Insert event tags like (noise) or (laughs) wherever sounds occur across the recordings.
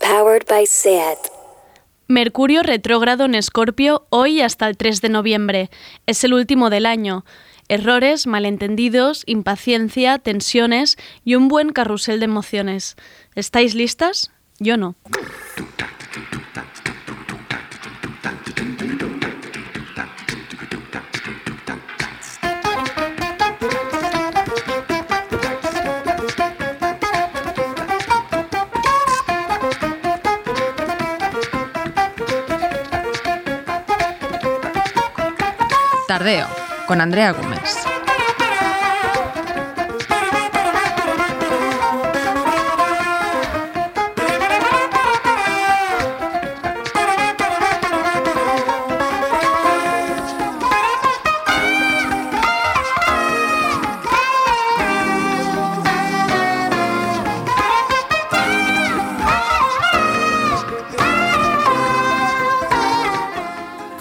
Powered by SAT. Mercurio retrógrado en Escorpio hoy hasta el 3 de noviembre. Es el último del año. Errores, malentendidos, impaciencia, tensiones y un buen carrusel de emociones. ¿Estáis listas? Yo no. Con Andrea Gómez.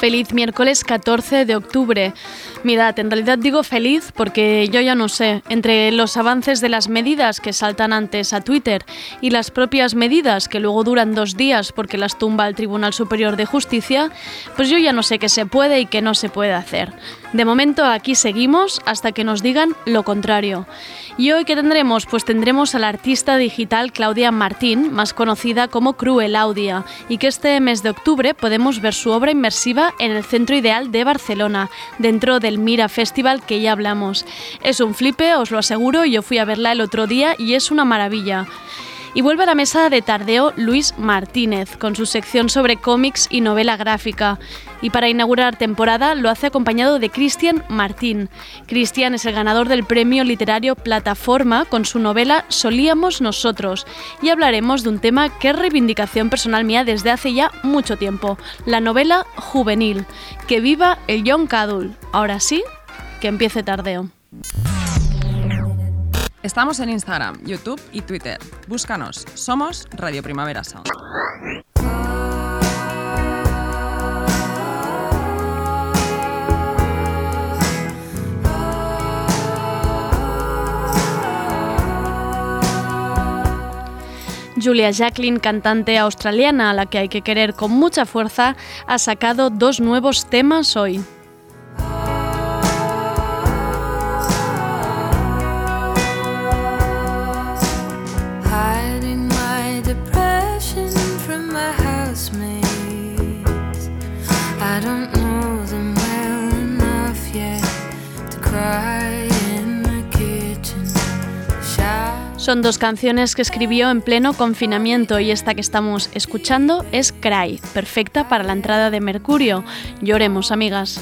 Feliz miércoles 14 de octubre. Mirad, en realidad digo feliz porque yo ya no sé, entre los avances de las medidas que saltan antes a Twitter y las propias medidas que luego duran dos días porque las tumba el Tribunal Superior de Justicia, pues yo ya no sé qué se puede y qué no se puede hacer. De momento aquí seguimos hasta que nos digan lo contrario. ¿Y hoy qué tendremos? Pues tendremos a la artista digital Claudia Martín, más conocida como Cruelaudia, y que este mes de octubre podemos ver su obra inmersiva en el Centro Ideal de Barcelona, dentro del Mira Festival que ya hablamos. Es un flipe, os lo aseguro, yo fui a verla el otro día y es una maravilla. Y vuelve a la mesa de tardeo Luis Martínez, con su sección sobre cómics y novela gráfica. Y para inaugurar temporada lo hace acompañado de Cristian Martín. Cristian es el ganador del premio literario Plataforma con su novela Solíamos Nosotros. Y hablaremos de un tema que es reivindicación personal mía desde hace ya mucho tiempo, la novela juvenil. Que viva el Young Adult. Ahora sí, que empiece tardeo. Estamos en Instagram, YouTube y Twitter. Búscanos. Somos Radio Primavera Sound. Julia Jacqueline, cantante australiana a la que hay que querer con mucha fuerza, ha sacado dos nuevos temas hoy. Son dos canciones que escribió en pleno confinamiento y esta que estamos escuchando es Cry, perfecta para la entrada de Mercurio. Lloremos, amigas.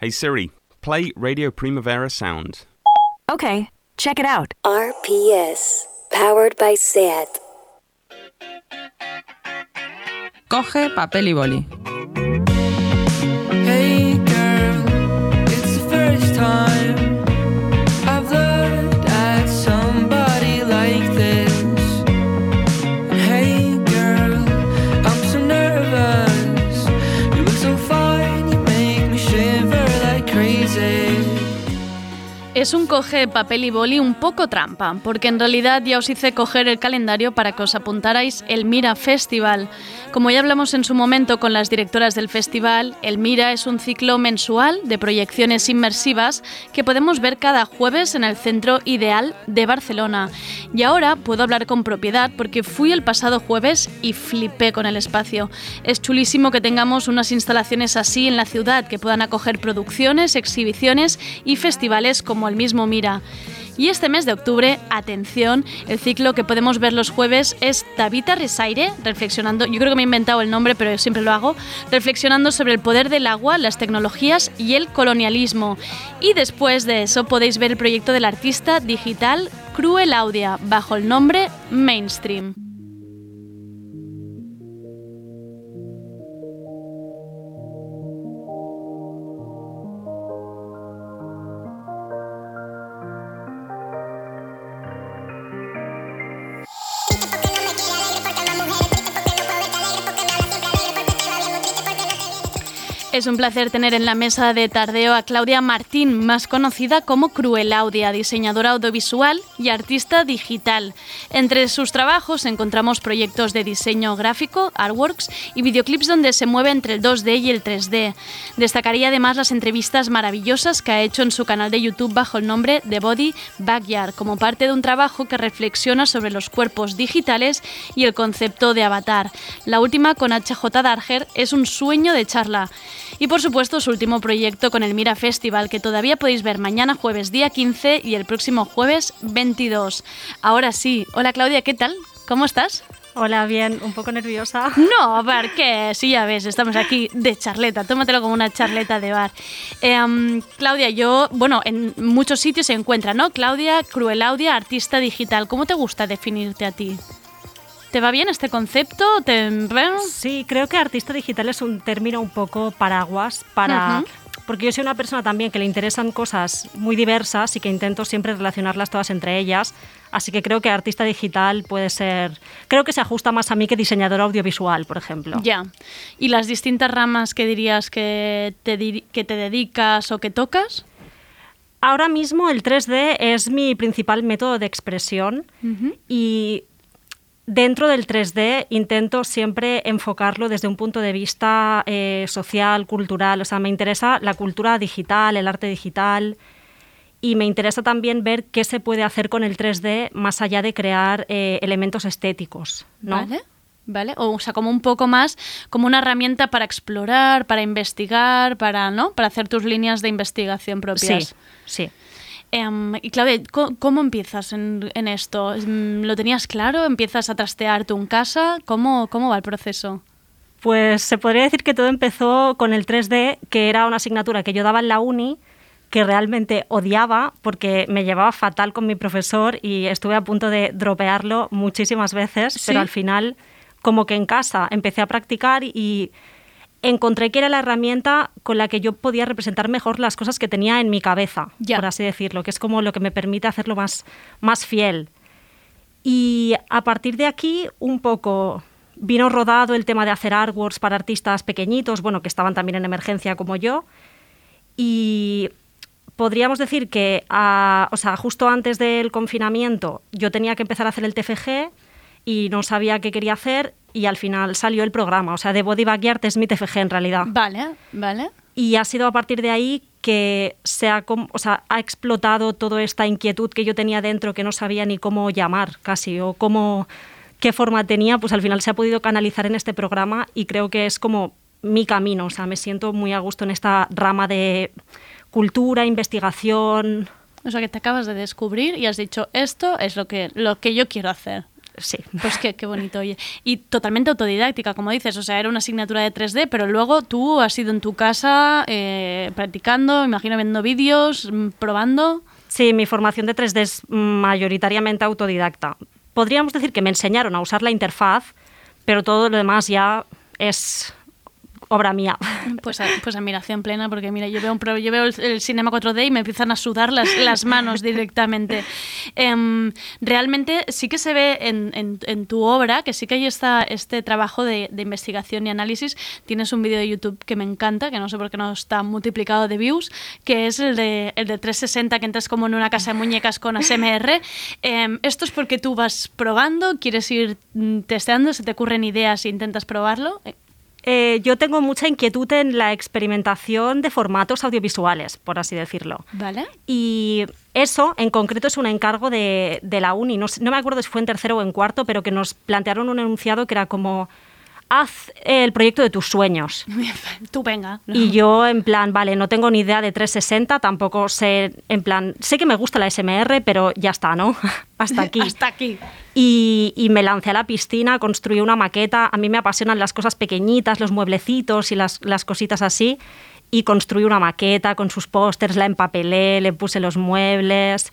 Hey Siri, play Radio Primavera Sound. Okay, check it out. RPS, powered by SAT. Coge papel y boli. Hey girl, it's the first time Es un coge papel y boli un poco trampa, porque en realidad ya os hice coger el calendario para que os apuntarais el Mira Festival. Como ya hablamos en su momento con las directoras del festival, el Mira es un ciclo mensual de proyecciones inmersivas que podemos ver cada jueves en el Centro Ideal de Barcelona. Y ahora puedo hablar con propiedad porque fui el pasado jueves y flipé con el espacio. Es chulísimo que tengamos unas instalaciones así en la ciudad que puedan acoger producciones, exhibiciones y festivales como el mismo Mira. Y este mes de octubre, atención, el ciclo que podemos ver los jueves es Tabita Resaire, reflexionando, yo creo que me he inventado el nombre, pero siempre lo hago, reflexionando sobre el poder del agua, las tecnologías y el colonialismo. Y después de eso podéis ver el proyecto del artista digital Cruel Audia, bajo el nombre Mainstream. Es un placer tener en la mesa de tardeo a Claudia Martín, más conocida como Cruelaudia, diseñadora audiovisual y artista digital. Entre sus trabajos encontramos proyectos de diseño gráfico, artworks y videoclips donde se mueve entre el 2D y el 3D. Destacaría además las entrevistas maravillosas que ha hecho en su canal de YouTube bajo el nombre de Body Backyard, como parte de un trabajo que reflexiona sobre los cuerpos digitales y el concepto de avatar. La última con HJ Darger es un sueño de charla. Y por supuesto su último proyecto con el Mira Festival, que todavía podéis ver mañana jueves día 15 y el próximo jueves 22. Ahora sí, hola Claudia, ¿qué tal? ¿Cómo estás? Hola, bien, un poco nerviosa. (laughs) No, ¿por qué? Sí, ya ves, estamos aquí de charleta, tómatelo como una charleta de bar. Em, Claudia, yo, bueno, en muchos sitios se encuentra, ¿no? Claudia Cruelaudia, artista digital. ¿Cómo te gusta definirte a ti? ¿Te va bien este concepto? ¿Te... Sí, creo que artista digital es un término un poco paraguas para... Porque yo soy una persona también que le interesan cosas muy diversas y que intento siempre relacionarlas todas entre ellas. Así que creo que artista digital puede ser... Creo que se ajusta más a mí que diseñador audiovisual, por ejemplo. Ya. ¿Y las distintas ramas que dirías que te, que te dedicas o que tocas? Ahora mismo el 3D es mi principal método de expresión y Dentro del 3D intento siempre enfocarlo desde un punto de vista eh, social, cultural. O sea, me interesa la cultura digital, el arte digital y me interesa también ver qué se puede hacer con el 3D más allá de crear eh, elementos estéticos. ¿no? Vale. ¿Vale? O, sea, como un poco más como una herramienta para explorar, para investigar, para, ¿no? para hacer tus líneas de investigación propias. Sí, sí. Em, y Claudia, ¿cómo, empiezas en, esto? Mm, ¿Lo tenías claro? ¿Empiezas a trastear tú en casa? ¿Cómo, ¿Cómo va el proceso? Pues se podría decir que todo empezó con el 3D, que era una asignatura que yo daba en la uni, que realmente odiaba porque me llevaba fatal con mi profesor y estuve a punto de dropearlo muchísimas veces, pero al final como que en casa empecé a practicar y encontré que era la herramienta con la que yo podía representar mejor las cosas que tenía en mi cabeza, por así decirlo, que es como lo que me permite hacerlo más, más fiel. Y a partir de aquí, un poco vino rodado el tema de hacer artworks para artistas pequeñitos, bueno, que estaban también en emergencia como yo. Y podríamos decir que, o sea, justo antes del confinamiento, yo tenía que empezar a hacer el TFG y no sabía qué quería hacer y al final salió el programa. O sea, de Body Backyard es mi TFG en realidad. Vale, vale. Y ha sido a partir de ahí que se ha, o sea, ha explotado toda esta inquietud que yo tenía dentro que no sabía ni cómo llamar casi o cómo qué forma tenía, pues al final se ha podido canalizar en este programa y creo que es como mi camino, o sea, me siento muy a gusto en esta rama de cultura, investigación. O sea, que te acabas de descubrir y has dicho, esto es lo que, lo que yo quiero hacer. Sí. Pues qué, qué bonito, oye. Y totalmente autodidáctica, como dices, o sea, era una asignatura de 3D, pero luego tú has ido en tu casa eh, practicando, imagino viendo vídeos, mm, probando. Sí, mi formación de 3D es mayoritariamente autodidacta. Podríamos decir que me enseñaron a usar la interfaz, pero todo lo demás ya es obra mía. (laughs) Pues, pues admiración plena, porque mira, yo veo, un yo veo el, el cinema 4D y me empiezan a sudar las, las manos (laughs) directamente. Em, realmente sí que se ve en, en- en tu obra, que sí que hay esta, este trabajo de, de investigación y análisis. Tienes un vídeo de YouTube que me encanta, que no sé por qué no está multiplicado de views, que es el de, el de 360, que entras como en una casa de muñecas con ASMR. Em, esto es porque tú vas probando, quieres ir mm, testeando, se te ocurren ideas e intentas probarlo. Eh, yo tengo mucha inquietud en la experimentación de formatos audiovisuales, por así decirlo. ¿Vale? Y eso, en concreto, es un encargo de, de la uni. No, no me acuerdo si fue en tercero o en cuarto, pero que nos plantearon un enunciado que era como, haz el proyecto de tus sueños. (laughs) Tú venga. Y (laughs) yo, en plan, vale, no tengo ni idea de 360, tampoco sé, en plan, sé que me gusta la SMR, pero ya está, ¿no? (laughs) Hasta aquí. Hasta aquí. Y, y me lancé a la piscina, construí una maqueta. A mí me apasionan las cosas pequeñitas, los mueblecitos y las, las cositas así. Y construí una maqueta con sus pósters, la empapelé, le puse los muebles.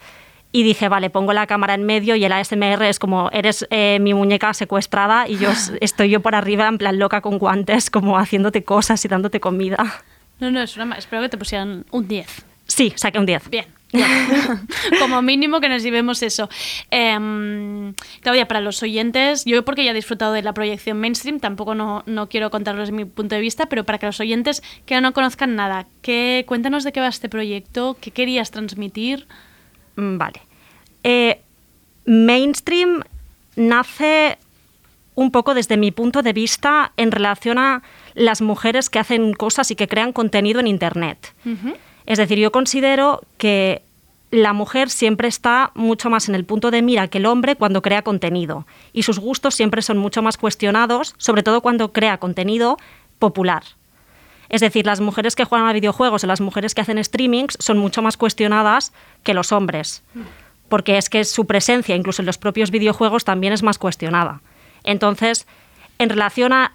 Y dije, vale, pongo la cámara en medio y el ASMR es como, eres eh, mi muñeca secuestrada y yo (laughs) estoy yo por arriba en plan loca con guantes, como haciéndote cosas y dándote comida. No, no, es una espero que te pusieran un 10. Sí, saqué un 10. Bien. (laughs) Como mínimo que nos llevemos eso. Em, Claudia, para los oyentes, yo porque ya he disfrutado de la proyección mainstream, tampoco no, no quiero contarles mi punto de vista, pero para que los oyentes que no conozcan nada, ¿qué, cuéntanos de qué va este proyecto, qué querías transmitir. Mm, Vale. Eh, mainstream nace un poco desde mi punto de vista en relación a las mujeres que hacen cosas y que crean contenido en Internet. Es decir, yo considero que la mujer siempre está mucho más en el punto de mira que el hombre cuando crea contenido y sus gustos siempre son mucho más cuestionados, sobre todo cuando crea contenido popular. Es decir, las mujeres que juegan a videojuegos o las mujeres que hacen streamings son mucho más cuestionadas que los hombres, porque es que su presencia, incluso en los propios videojuegos, también es más cuestionada. Entonces, en relación a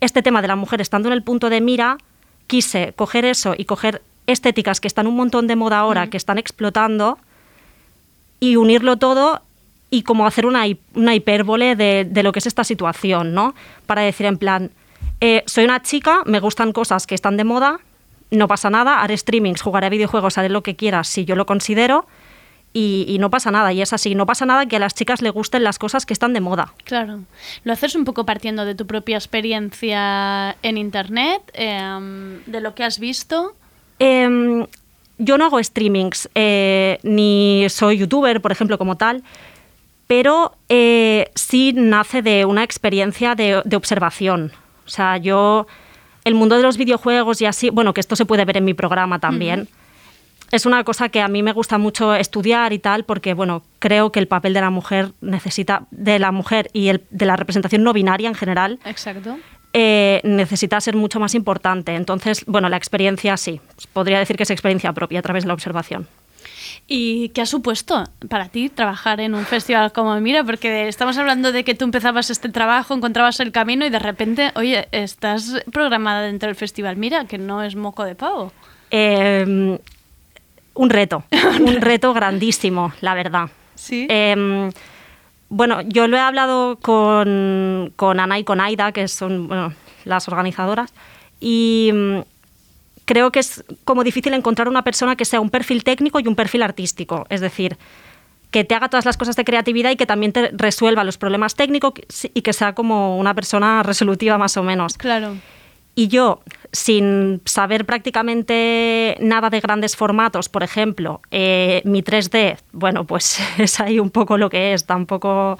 este tema de la mujer estando en el punto de mira, quise coger eso y coger estéticas que están un montón de moda ahora, que están explotando, y unirlo todo y como hacer una, una hipérbole de, de lo que es esta situación, ¿no? Para decir en plan, eh, soy una chica, me gustan cosas que están de moda, no pasa nada, haré streamings, jugaré a videojuegos, haré lo que quiera si yo lo considero y, y no pasa nada, y es así, no pasa nada que a las chicas le gusten las cosas que están de moda. Claro. Lo haces un poco partiendo de tu propia experiencia en Internet, em, de lo que has visto. Em, yo no hago streamings, eh, ni soy youtuber, por ejemplo, como tal, pero eh, sí nace de una experiencia de, de observación. O sea, yo, el mundo de los videojuegos y así, bueno, que esto se puede ver en mi programa también, es una cosa que a mí me gusta mucho estudiar y tal, porque, bueno, creo que el papel de la mujer necesita, de la mujer y el, de la representación no binaria en general, Exacto. eh, necesita ser mucho más importante. Entonces, bueno, la experiencia sí, podría decir que es experiencia propia a través de la observación. ¿Y qué ha supuesto para ti trabajar en un festival como Mira? Porque estamos hablando de que tú empezabas este trabajo, encontrabas el camino y de repente, oye, estás programada dentro del festival Mira, que no es moco de pavo. Eh, un reto, (laughs) un reto grandísimo, la verdad. Sí. Eh, bueno, yo lo he hablado con, con Ana y con Aida, que son bueno, las organizadoras, y mm, creo que es como difícil encontrar una persona que sea un perfil técnico y un perfil artístico. Es decir, que te haga todas las cosas de creatividad y que también te resuelva los problemas técnicos y que sea como una persona resolutiva más o menos. Claro. Y yo, sin saber prácticamente nada de grandes formatos, por ejemplo, eh, mi 3D, bueno, pues (laughs) es ahí un poco lo que es, tampoco...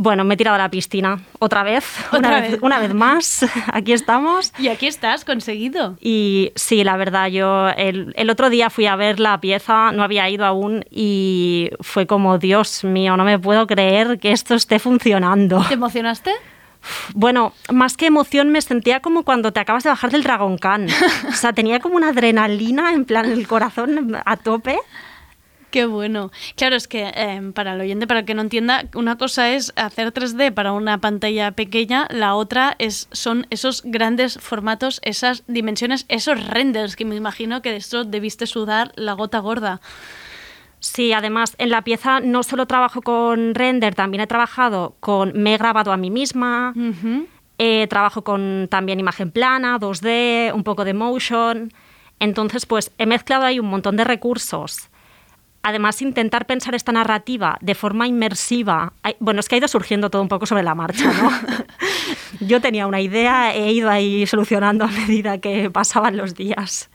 Bueno, me he tirado a la piscina otra vez, (laughs) Otra una, vez. vez, una vez más, (laughs) aquí estamos. Y aquí estás, conseguido. Y sí, la verdad, yo el, el otro día fui a ver la pieza, no había ido aún y fue como, Dios mío, no me puedo creer que esto esté funcionando. ¿Te emocionaste? Bueno, más que emoción me sentía como cuando te acabas de bajar del Dragon Khan. (laughs) O sea, tenía como una adrenalina en plan el corazón a tope. Qué bueno. Claro, es que eh, para el oyente, para el que no entienda, una cosa es hacer 3D para una pantalla pequeña, la otra es son esos grandes formatos, esas dimensiones, esos renders que me imagino que de esto debiste sudar la gota gorda. Sí, además en la pieza no solo trabajo con render, también he trabajado con, me he grabado a mí misma. Eh, trabajo con también imagen plana, 2D, un poco de motion. Entonces, pues he mezclado ahí un montón de recursos. Además, intentar pensar esta narrativa de forma inmersiva. Bueno, es que ha ido surgiendo todo un poco sobre la marcha, ¿no? (laughs) Yo tenía una idea, he ido ahí solucionando a medida que pasaban los días.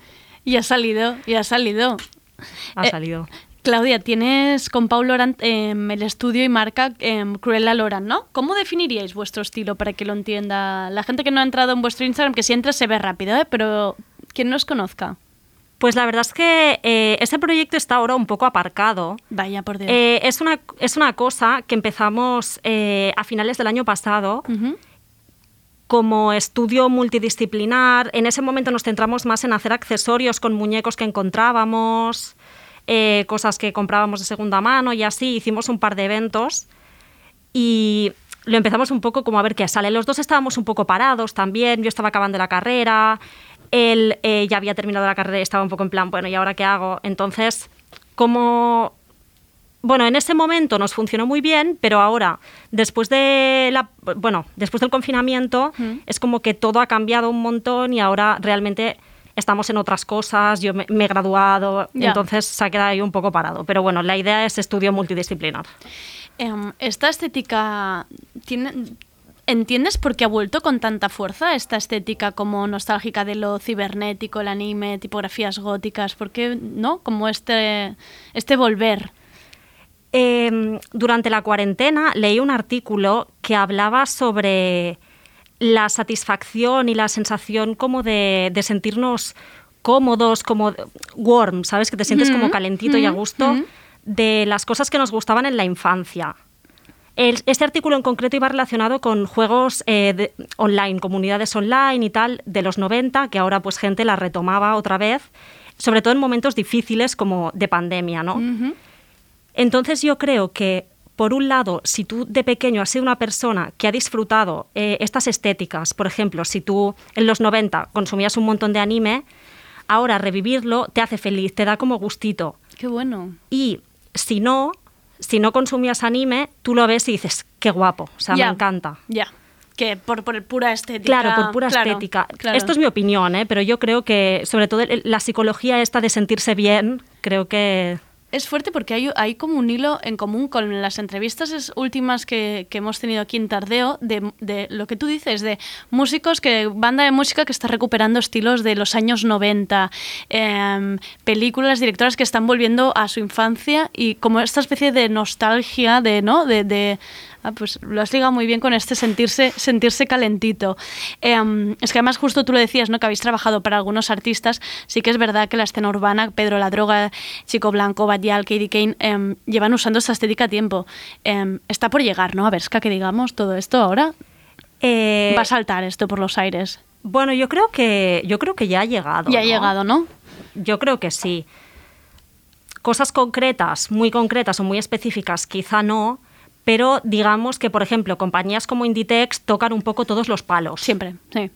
Y ha salido, y ha salido. Ha Eh, salido. Claudia, tienes con Paul Lorant em, el estudio y marca em, Cruella Lorant, ¿no? ¿Cómo definiríais vuestro estilo para que lo entienda la gente que no ha entrado en vuestro Instagram? Que si entra se ve rápido, ¿eh? Pero quien no os conozca, Pues la verdad es que eh, ese proyecto está ahora un poco aparcado. vaya por Dios. Eh, es, una, es una cosa que empezamos eh, a finales del año pasado como estudio multidisciplinar. En ese momento nos centramos más en hacer accesorios con muñecos que encontrábamos, eh, cosas que comprábamos de segunda mano y así. Hicimos un par de eventos y lo empezamos un poco como a ver qué sale. Los dos estábamos un poco parados también. Yo estaba acabando la carrera, él eh, ya había terminado la carrera y estaba un poco en plan, bueno, ¿y ahora qué hago? Entonces, como bueno, en ese momento nos funcionó muy bien, pero ahora, después de la, bueno, después del confinamiento, es como que todo ha cambiado un montón y ahora realmente estamos en otras cosas. Yo me, me he graduado, entonces se ha quedado ahí un poco parado. Pero bueno, la idea es estudio multidisciplinar. Em, esta estética tiene. ¿Entiendes por qué ha vuelto con tanta fuerza esta estética como nostálgica de lo cibernético, el anime, tipografías góticas? ¿Por qué no? Como este, este volver. Eh, durante la cuarentena leí un artículo que hablaba sobre la satisfacción y la sensación como de, de sentirnos cómodos, como warm, ¿sabes? Que te sientes como Ujú, calentito y a ujú, gusto ujú. de las cosas que nos gustaban en la infancia. El- este artículo en concreto iba relacionado con juegos eh, de- online, comunidades online y tal, de los 90, que ahora pues gente la retomaba otra vez, sobre todo en momentos difíciles como de pandemia, ¿no? Entonces yo creo que, por un lado, si tú de pequeño has sido una persona que ha disfrutado eh, estas estéticas, por ejemplo, si tú en los 90 consumías un montón de anime, ahora revivirlo te hace feliz, te da como gustito. Qué bueno. Y si no, si no consumías anime, tú lo ves y dices, qué guapo, o sea, me encanta. Ya. Que por, por pura estética. Claro, por pura Claro, estética. claro. Esto es mi opinión, ¿eh? pero yo creo que, sobre todo, la psicología esta de sentirse bien, creo que Es fuerte porque hay, hay como un hilo en común con las entrevistas últimas que, hemos tenido aquí en Tardeo de, de lo que tú dices, de músicos, que banda de música que está recuperando estilos de los años 90, em, películas, directoras que están volviendo a su infancia y como esta especie de nostalgia, de, ¿no? De- ah, pues lo has ligado muy bien con este sentirse, sentirse calentito. Em, es que además justo tú lo decías, ¿no? Que habéis trabajado para algunos artistas. Sí que es verdad que la escena urbana, Pedro La Droga, Chico Blanco, Badial, Katie Kane, em, llevan usando esta estética a tiempo. Em, está por llegar, ¿no? A ver, es que digamos todo esto ahora. eh, Va a saltar esto por los aires. bueno, yo creo que yo creo que ya ha llegado. Ya ha llegado, ¿no? Yo creo que sí. Cosas concretas, muy concretas o muy específicas, quizá no, pero digamos que, por ejemplo, compañías como Inditex tocan un poco todos los palos. Siempre, sí.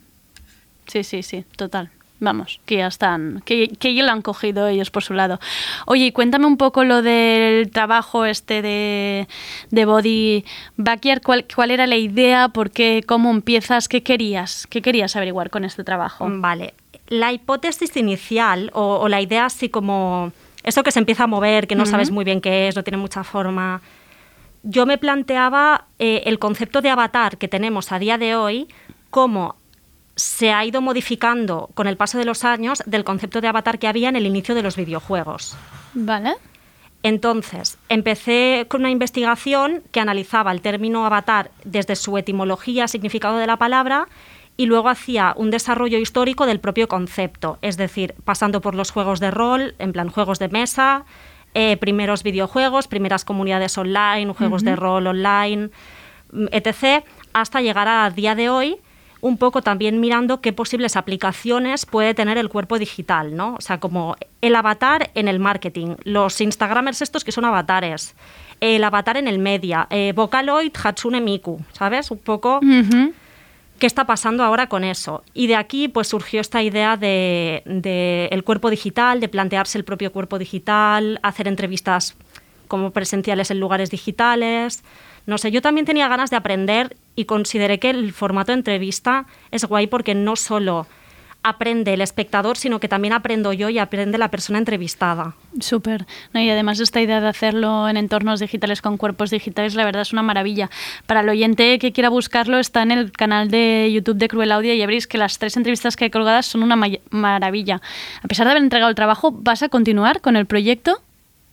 Sí, sí, sí, total. Vamos, que ya están, que, que ya lo han cogido ellos por su lado. Oye, y cuéntame un poco lo del trabajo este de, de Body Backyard, ¿cuál, cuál era la idea, por qué, cómo empiezas, qué querías, qué querías averiguar con este trabajo. Vale. La hipótesis inicial o, o la idea así como eso que se empieza a mover, que no sabes muy bien qué es, no tiene mucha forma. Yo me planteaba eh, el concepto de avatar que tenemos a día de hoy, cómo se ha ido modificando con el paso de los años del concepto de avatar que había en el inicio de los videojuegos. Vale. Entonces, empecé con una investigación que analizaba el término avatar desde su etimología, significado de la palabra, y luego hacía un desarrollo histórico del propio concepto, es decir, pasando por los juegos de rol, en plan juegos de mesa, eh, primeros videojuegos, primeras comunidades online, juegos de rol online, mm, etc., hasta llegar a día de hoy, un poco también mirando qué posibles aplicaciones puede tener el cuerpo digital, ¿no? O sea, como el avatar en el marketing, los Instagramers estos que son avatares, el avatar en el media, eh, Vocaloid, Hatsune Miku, ¿sabes? Un poco. Qué está pasando ahora con eso. Y de aquí pues surgió esta idea de, el cuerpo digital, de plantearse el propio cuerpo digital, hacer entrevistas como presenciales en lugares digitales, No sé, yo también tenía ganas de aprender y consideré que el formato de entrevista es guay porque no solo aprende el espectador, sino que también aprendo yo y aprende la persona entrevistada. Súper. No, y además esta idea de hacerlo en entornos digitales con cuerpos digitales, la verdad es una maravilla. Para el oyente que quiera buscarlo, está en el canal de YouTube de Cruel Audio y ya veréis que las tres entrevistas que hay colgadas son una ma- maravilla. A pesar de haber entregado el trabajo, ¿vas a continuar con el proyecto?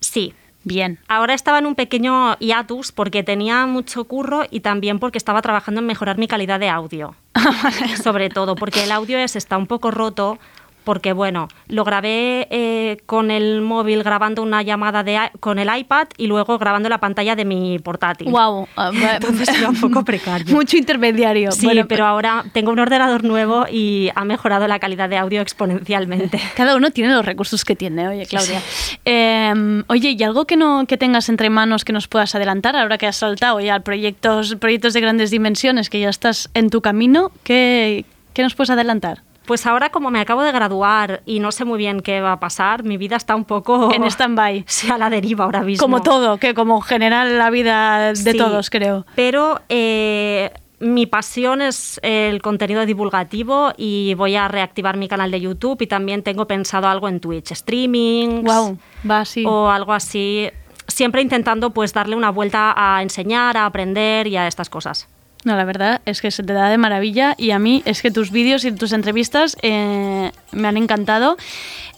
Sí. Bien. Ahora estaba en un pequeño hiatus porque tenía mucho curro y también porque estaba trabajando en mejorar mi calidad de audio. (laughs) Sobre todo porque el audio es, está un poco roto porque bueno, lo grabé eh, con el móvil grabando una llamada de, con el iPad y luego grabando la pantalla de mi portátil. Wow. (laughs) Entonces era un poco precario. (laughs) Mucho intermediario. Sí, Bueno, pero ahora tengo un ordenador nuevo y ha mejorado la calidad de audio exponencialmente. (laughs) Cada uno tiene los recursos que tiene, oye, Claudia. Eh, oye, ¿y algo que no que tengas entre manos que nos puedas adelantar ahora que has saltado ya proyectos, proyectos de grandes dimensiones, que ya estás en tu camino? ¿Qué, qué nos puedes adelantar? Pues ahora como me acabo de graduar y no sé muy bien qué va a pasar, mi vida está un poco... En stand-by. (laughs) Sí, a la deriva ahora mismo. Como todo, que como general la vida de Sí, todos, creo. Pero eh, mi pasión es el contenido divulgativo y voy a reactivar mi canal de YouTube y también tengo pensado algo en Twitch, streaming Wow, va así. o algo así. Siempre intentando pues darle una vuelta a enseñar, a aprender y a estas cosas. No, la verdad es que se te da de maravilla y a mí es que tus vídeos y tus entrevistas eh, me han encantado.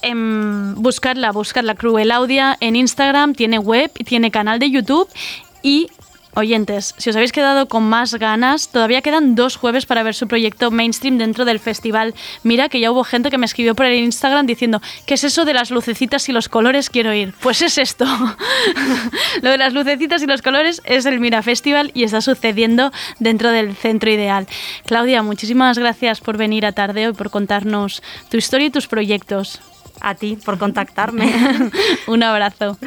Em, buscarla, buscarla Cruel Audia en Instagram, tiene web, tiene canal de YouTube y oyentes, si os habéis quedado con más ganas, todavía quedan dos jueves para ver su proyecto mainstream dentro del festival. Mira que ya hubo gente que me escribió por el Instagram diciendo, ¿qué es eso de las lucecitas y los colores? Quiero ir. Pues es esto. (laughs) Lo de las lucecitas y los colores es el Mira Festival y está sucediendo dentro del centro ideal. Claudia, muchísimas gracias por venir a Tardeo y por contarnos tu historia y tus proyectos. A ti por contactarme. (laughs) Un abrazo.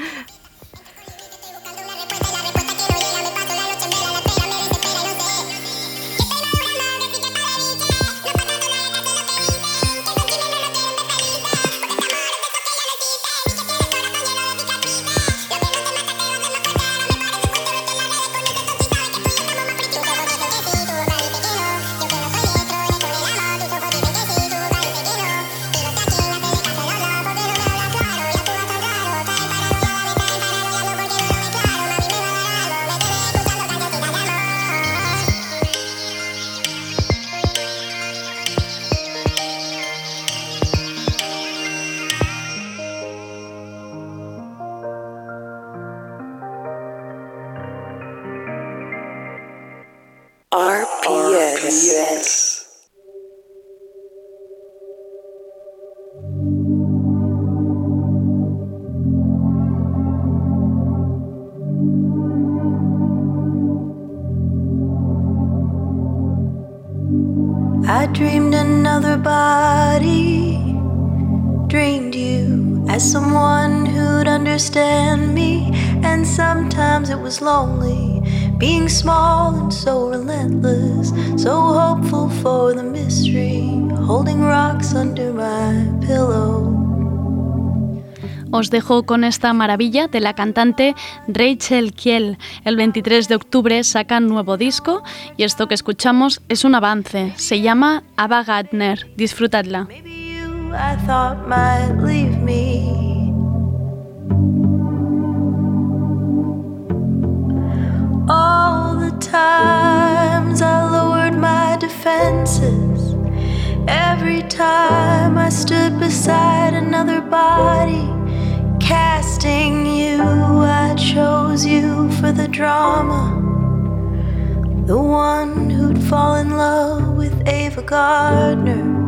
Lonely, being small and so relentless, so hopeful for the mystery, holding rocks under my pillow. Os dejo con esta maravilla de la cantante Rachel Kiel. El 23 de octubre sacan nuevo disco y esto que escuchamos es un avance. Se llama Ava Gardner. Disfrutadla. All the times I lowered my defenses. Every time I stood beside another body, casting you, I chose you for the drama. The one who'd fall in love with Ava Gardner.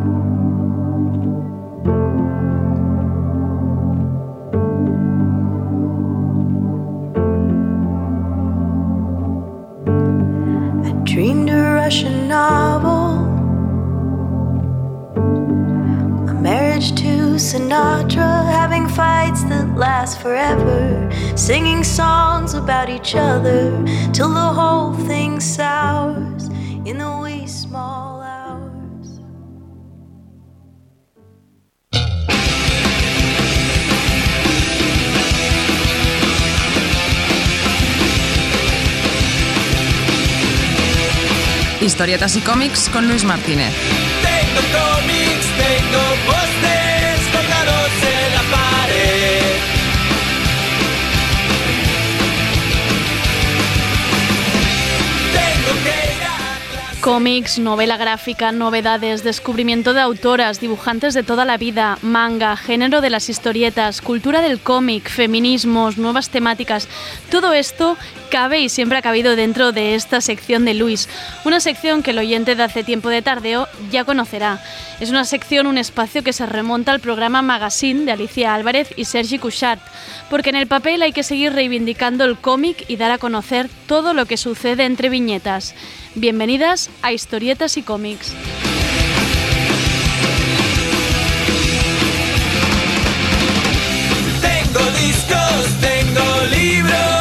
Novel, a marriage to Sinatra, having fights that last forever, singing songs about each other till the whole thing sours Historietas y cómics con Luis Martínez. Cómics, novela gráfica, novedades, descubrimiento de autoras, dibujantes de toda la vida, manga, género de las historietas, cultura del cómic, feminismos, nuevas temáticas. Todo esto cabe y siempre ha cabido dentro de esta sección de Luis. Una sección que el oyente de hace tiempo de tardeo ya conocerá. Es una sección, un espacio que se remonta al programa Magazine de Alicia Álvarez y Sergi Couchard, porque en el papel hay que seguir reivindicando el cómic y dar a conocer todo lo que sucede entre viñetas. Bienvenidas a Historietas y Cómics. Tengo discos, tengo libros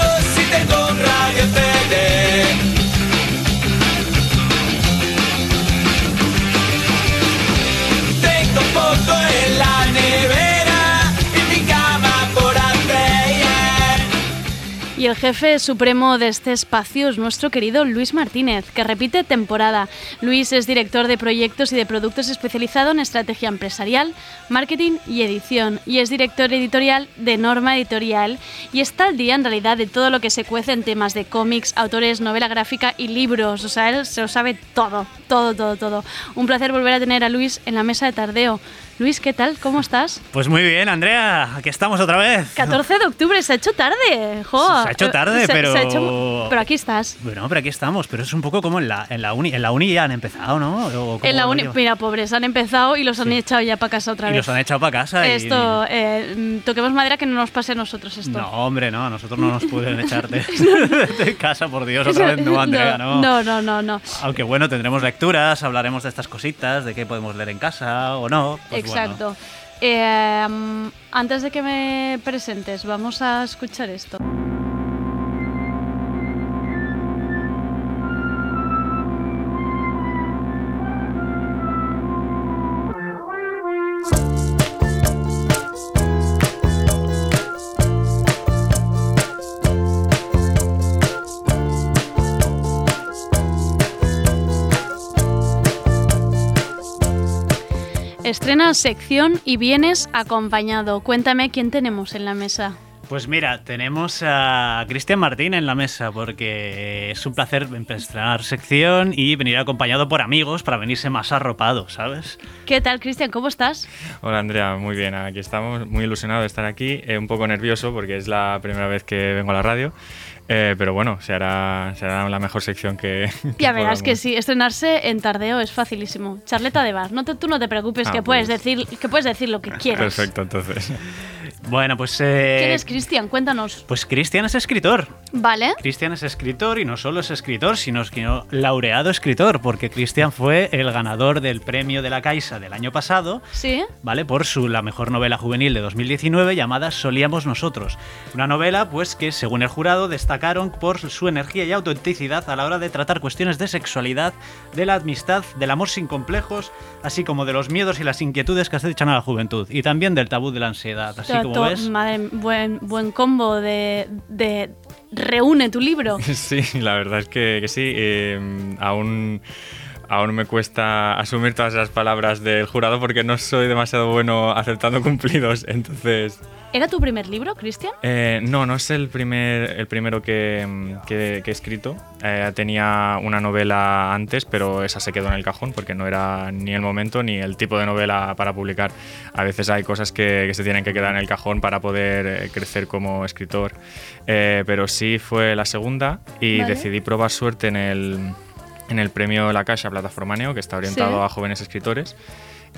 Y el jefe supremo de este espacio es nuestro querido Luis Martínez, que repite temporada. Luis es director de proyectos y de productos especializado en estrategia empresarial, marketing y edición, y es director editorial de Norma Editorial, y está al día en realidad de todo lo que se cuece en temas de cómics, autores, novela gráfica y libros. O sea, él se lo sabe todo, todo, todo, todo. Un placer volver a tener a Luis en la mesa de tardeo. Luis, ¿qué tal? ¿Cómo estás? Pues muy bien, Andrea, aquí estamos otra vez. 14 de octubre, se ha hecho tarde. Jo, Se ha hecho tarde, Se- se pero- ha hecho- Pero aquí estás. Bueno, pero aquí estamos, pero es un poco como en la, en la uni. En la uni ya han empezado, ¿no? En la uni, mira, pobres, han empezado y los han Sí. echado ya para casa otra Y vez. los han echado para casa. y- Esto, eh, mm, toquemos madera que no nos pase a nosotros esto. No, hombre, no, a nosotros no nos pueden echar de, (laughs) de casa, por Dios, otra vez no, Andrea, no. No, no, no, no. Aunque bueno, tendremos lecturas, hablaremos de estas cositas, de qué podemos leer en casa o no. pues bueno. Exacto. Eh, antes de que me presentes, vamos a escuchar esto. Estrena sección y vienes acompañado. Cuéntame quién tenemos en la mesa. Pues mira, tenemos a Cristian Martín en la mesa porque es un placer estrenar sección y venir acompañado por amigos para venirse más arropado, ¿sabes? ¿Qué tal, Cristian? ¿Cómo estás? Hola Andrea, muy bien, aquí estamos, muy ilusionado de estar aquí, eh, un poco nervioso porque es la primera vez que vengo a la radio, eh, pero bueno, se hará, se hará la mejor sección que... (laughs) que Ya verás que sí, estrenarse en tardeo es facilísimo. Charleta de bar, no te- tú no te preocupes, Ah, que, puedes pues. decir, que puedes decir lo que (laughs) quieras. Perfecto, entonces. Bueno, pues... eh, ¿Quién es Cristian? Cuéntanos. Pues Cristian es escritor. ¿Vale? Cristian es escritor y no solo es escritor, sino que laureado escritor, porque Cristian fue el ganador del premio de la Caixa del año pasado, ¿Sí? ¿vale? Por su la mejor novela juvenil de 2019 llamada Solíamos nosotros. Una novela, pues, que según el jurado destacaron por su energía y autenticidad a la hora de tratar cuestiones de sexualidad, de la amistad, del amor sin complejos, así como de los miedos y las inquietudes que acechan a la juventud, y también del tabú de la ansiedad. Así como to- ves. Madre, buen, buen combo de, de reúne tu libro. (laughs) Sí, la verdad es que, que sí. eh, aún, aún me cuesta asumir todas las palabras del jurado porque no soy demasiado bueno aceptando (laughs) cumplidos. Entonces, ¿Era tu primer libro, Cristian? eh, no, no es el, primer, el primero que, que- que he escrito. Eh, tenía una novela antes, pero esa se quedó en el cajón porque no era ni el momento ni el tipo de novela para publicar. A veces hay cosas que, que se tienen que quedar en el cajón para poder eh, crecer como escritor. Eh, pero sí fue la segunda y Vale. decidí probar suerte en el, en el premio La Caixa Plataforma Neo, que está orientado Sí. a jóvenes escritores.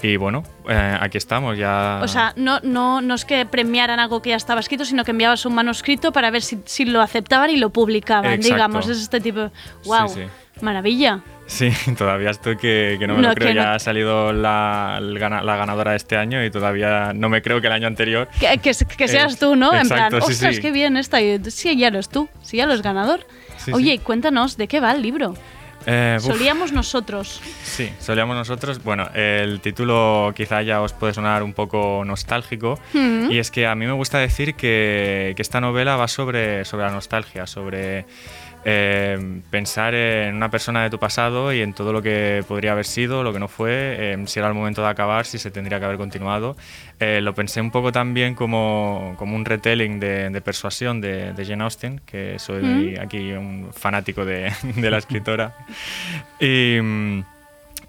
Y bueno, eh, aquí estamos ya. O sea, no, no, no es que premiaran algo que ya estaba escrito, sino que enviabas un manuscrito para ver si, si lo aceptaban y lo publicaban, Exacto. digamos. Es este tipo. ¡Wow! sí. Maravilla. Sí, (laughs) todavía estoy que, que no me No, lo creo. que no- Ya ha salido la, la ganadora de este año y todavía no me creo que el año anterior. Que, que, que seas Eh, tú, ¿no? en plan, exacto, sí, ostras, sí. qué bien esta. Sí, ya lo es tú. Sí, ya lo es ganador. Sí, Oye, cuéntanos, ¿de qué va el libro? Eh, Solíamos nosotros. Sí, solíamos nosotros. Bueno, el título quizá ya os puede sonar un poco nostálgico. Mm. Y es que a mí me gusta decir que, que esta novela va sobre, sobre la nostalgia, sobre eh, pensar en una persona de tu pasado y en todo lo que podría haber sido, lo que no fue, eh, si era el momento de acabar, si se tendría que haber continuado. Eh, lo pensé un poco también como, como un retelling de, de Persuasión de, de, Jane Austen, que soy Mm. aquí un fanático de, (laughs) de la escritora. Y, mm,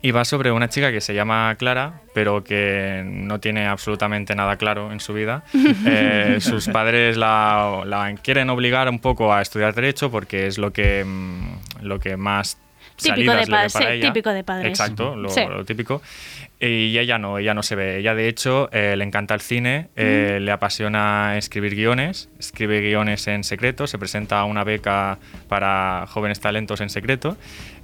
y va sobre una chica que se llama Clara, pero que no tiene absolutamente nada claro en su vida. (laughs) Eh, sus padres la, la quieren obligar un poco a estudiar Derecho porque es lo que, mm, lo que más Típico de le ve pa- para sí, ella. típico de padres. Exacto, lo, Sí. lo típico. Y ella no, ella no se ve. Ella, de hecho, eh, le encanta el cine, eh, le apasiona escribir guiones, escribe guiones en secreto, se presenta a una beca para jóvenes talentos en secreto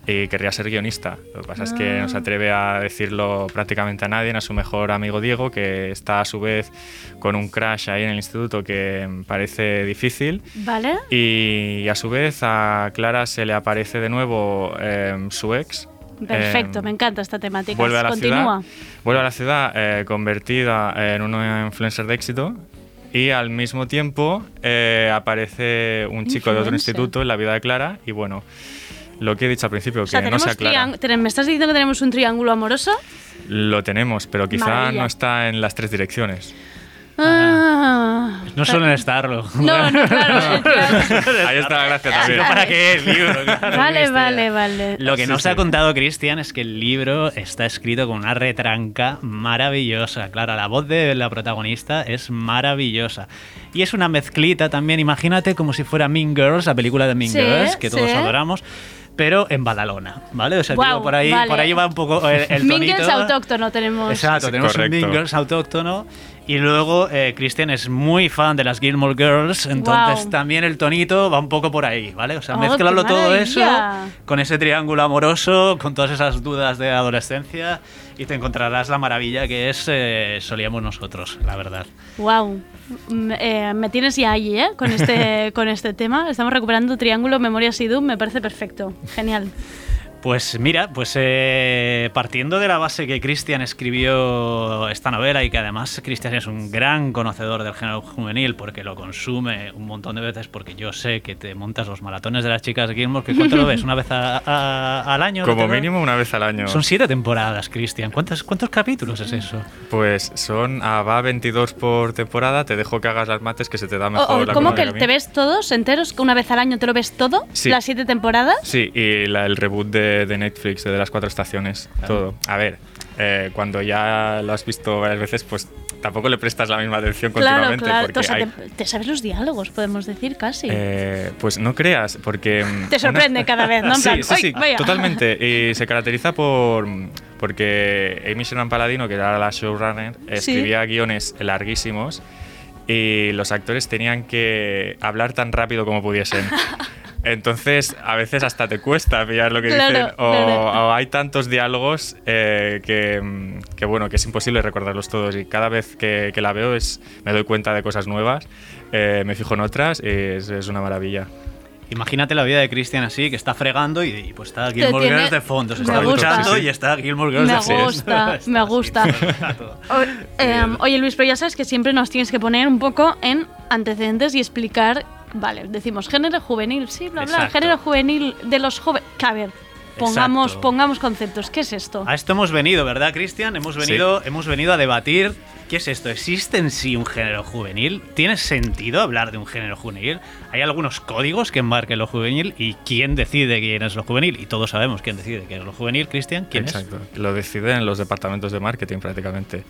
y querría ser guionista. Lo que pasa es que no se Ah. atreve a decirlo prácticamente a nadie, a su mejor amigo Diego, que está a su vez con un crash ahí en el instituto que parece difícil. ¿Vale? Y a su vez a Clara se le aparece de nuevo eh, su ex. Perfecto, Eh, me encanta esta temática. Vuelve a la Continúa. ciudad, vuelve a la ciudad eh, convertida en una influencer de éxito y al mismo tiempo eh, aparece un chico de otro Influencer. instituto en la vida de Clara y bueno, lo que he dicho al principio, O sea, que no tenemos sea Clara, triang- ten- ¿me estás diciendo que tenemos un triángulo amoroso? lo tenemos, pero quizá Maravilla. no está en las tres direcciones. Ah. No suelen estarlo. No, no, claro. (laughs) triángulo. Ahí está la gracia también. Para qué el libro, claro, (laughs) Vale, vale, vale. Lo que Sí, nos sí. ha contado Cristian es que el libro está escrito con una retranca maravillosa. Claro, la voz de la protagonista es maravillosa. Y es una mezclita también, imagínate como si fuera Mean Girls, la película de Mean Sí, Girls, que todos sí. adoramos, pero en Badalona, ¿vale? O sea, Guau, digo, por, ahí, vale. por ahí va un poco el, el (laughs) Mingles tonito. autóctono tenemos. Exacto, tenemos correcto. un Girls autóctono. Y luego eh, Christian es muy fan de las Gilmore Girls, entonces también el tonito va un poco por ahí, ¿vale? O sea, Oh, mezclarlo todo eso con ese triángulo amoroso, con todas esas dudas de adolescencia y te encontrarás la maravilla que es eh, Solíamos nosotros, la verdad. Wow. me tienes ya allí, ¿eh? Con este, (laughs) con este tema. Estamos recuperando Triángulo, Memorias y Doom. Me parece perfecto. Genial. Pues mira, pues eh, partiendo de la base que Cristian escribió esta novela y que además Cristian es un gran conocedor del género juvenil porque lo consume un montón de veces porque yo sé que te montas los maratones de las chicas de Gilmore, que ¿cuánto lo ves? ¿Una vez a- a- al año? Como ¿Te lo- mínimo una vez al año. Son siete temporadas, Cristian. ¿Cuántos, ¿Cuántos capítulos es eso? Pues son, ah, va 22 por temporada, te dejo que hagas las mates que se te da O- mejor la ¿Cómo que te ves todos enteros? ¿Que una vez al año te lo ves todo? Sí. ¿Las siete temporadas? Sí, y la- el reboot de, de Netflix, de las cuatro estaciones, todo. A ver, eh, cuando ya lo has visto varias veces, pues tampoco le prestas la misma atención Claro, continuamente. claro. O sea, hay- te, te sabes los diálogos, podemos decir casi. eh, pues no creas, porque... mm, (laughs) Te sorprende cada vez, ¿no? En sí, plan, sí, "Ay, sí, vaya". totalmente. (laughs) Y se caracteriza por... Porque Amy Sherman Paladino, que era la showrunner, escribía guiones larguísimos y los actores tenían que hablar tan rápido como pudiesen. (laughs) Entonces, a veces hasta te cuesta pillar lo que Claro, dicen. O, claro. o hay tantos diálogos eh, que, mm, que, bueno, que es imposible recordarlos todos. Y cada vez que, que la veo es, me doy cuenta de cosas nuevas, eh, me fijo en otras y es, es una maravilla. Imagínate la vida de Cristian así, que está fregando y, y, pues está Gilmore tiene- Girls de fondo. Se me está gusta. duchando Sí, sí. y está Gilmore Girls Me de fondo. gusta, (laughs) me gusta. (laughs) rato. O- em, oye Luis, pero ya sabes que siempre nos tienes que poner un poco en antecedentes y explicar, vale, decimos género juvenil, sí, bla, bla, Exacto. género juvenil de los jóvenes. A ver, pongamos, Exacto. pongamos conceptos, ¿qué es esto? A esto hemos venido, ¿verdad, Cristian? Hemos venido, hemos venido a debatir qué es esto. ¿Existe en sí un género juvenil? ¿Tiene sentido hablar de un género juvenil? ¿Hay algunos códigos que enmarquen lo juvenil? ¿Y quién decide quién es lo juvenil? Y todos sabemos quién decide quién es lo juvenil, Cristian. ¿Quién Exacto. Lo deciden los departamentos de marketing prácticamente.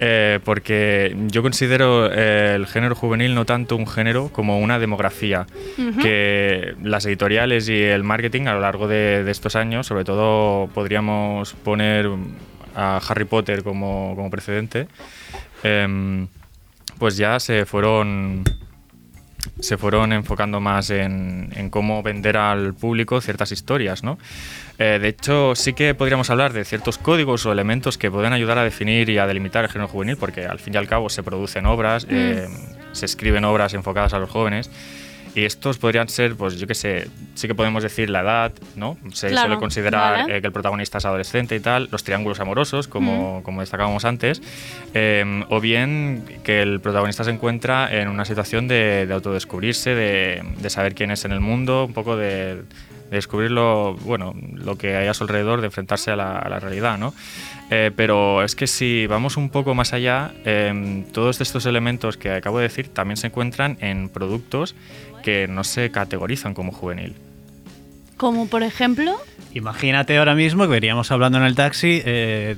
Eh, porque yo considero eh, el género juvenil no tanto un género como una demografía. Que las editoriales y el marketing a lo largo de, de estos años, sobre todo podríamos poner a Harry Potter como, como precedente, em, pues ya se fueron se fueron enfocando más en, en cómo vender al público ciertas historias, ¿no? Eh, de hecho, sí que podríamos hablar de ciertos códigos o elementos que pueden ayudar a definir y a delimitar el género juvenil, porque al fin y al cabo se producen obras, eh, se escriben obras enfocadas a los jóvenes, Y estos podrían ser, pues yo qué sé, sí que podemos decir la edad, ¿no? Se Claro, suele considerar vale. eh, que el protagonista es adolescente y tal, los triángulos amorosos, como, como destacábamos antes, eh, o bien que el protagonista se encuentra en una situación de, de autodescubrirse, de, de saber quién es en el mundo, un poco de, de descubrir lo, bueno, lo que hay a su alrededor, de enfrentarse a la, a la realidad, ¿no? Eh, pero es que si vamos un poco más allá, eh, todos estos elementos que acabo de decir también se encuentran en productos que no se categorizan como juvenil. Como por ejemplo, Imagínate ahora mismo que veríamos hablando en el taxi. eh,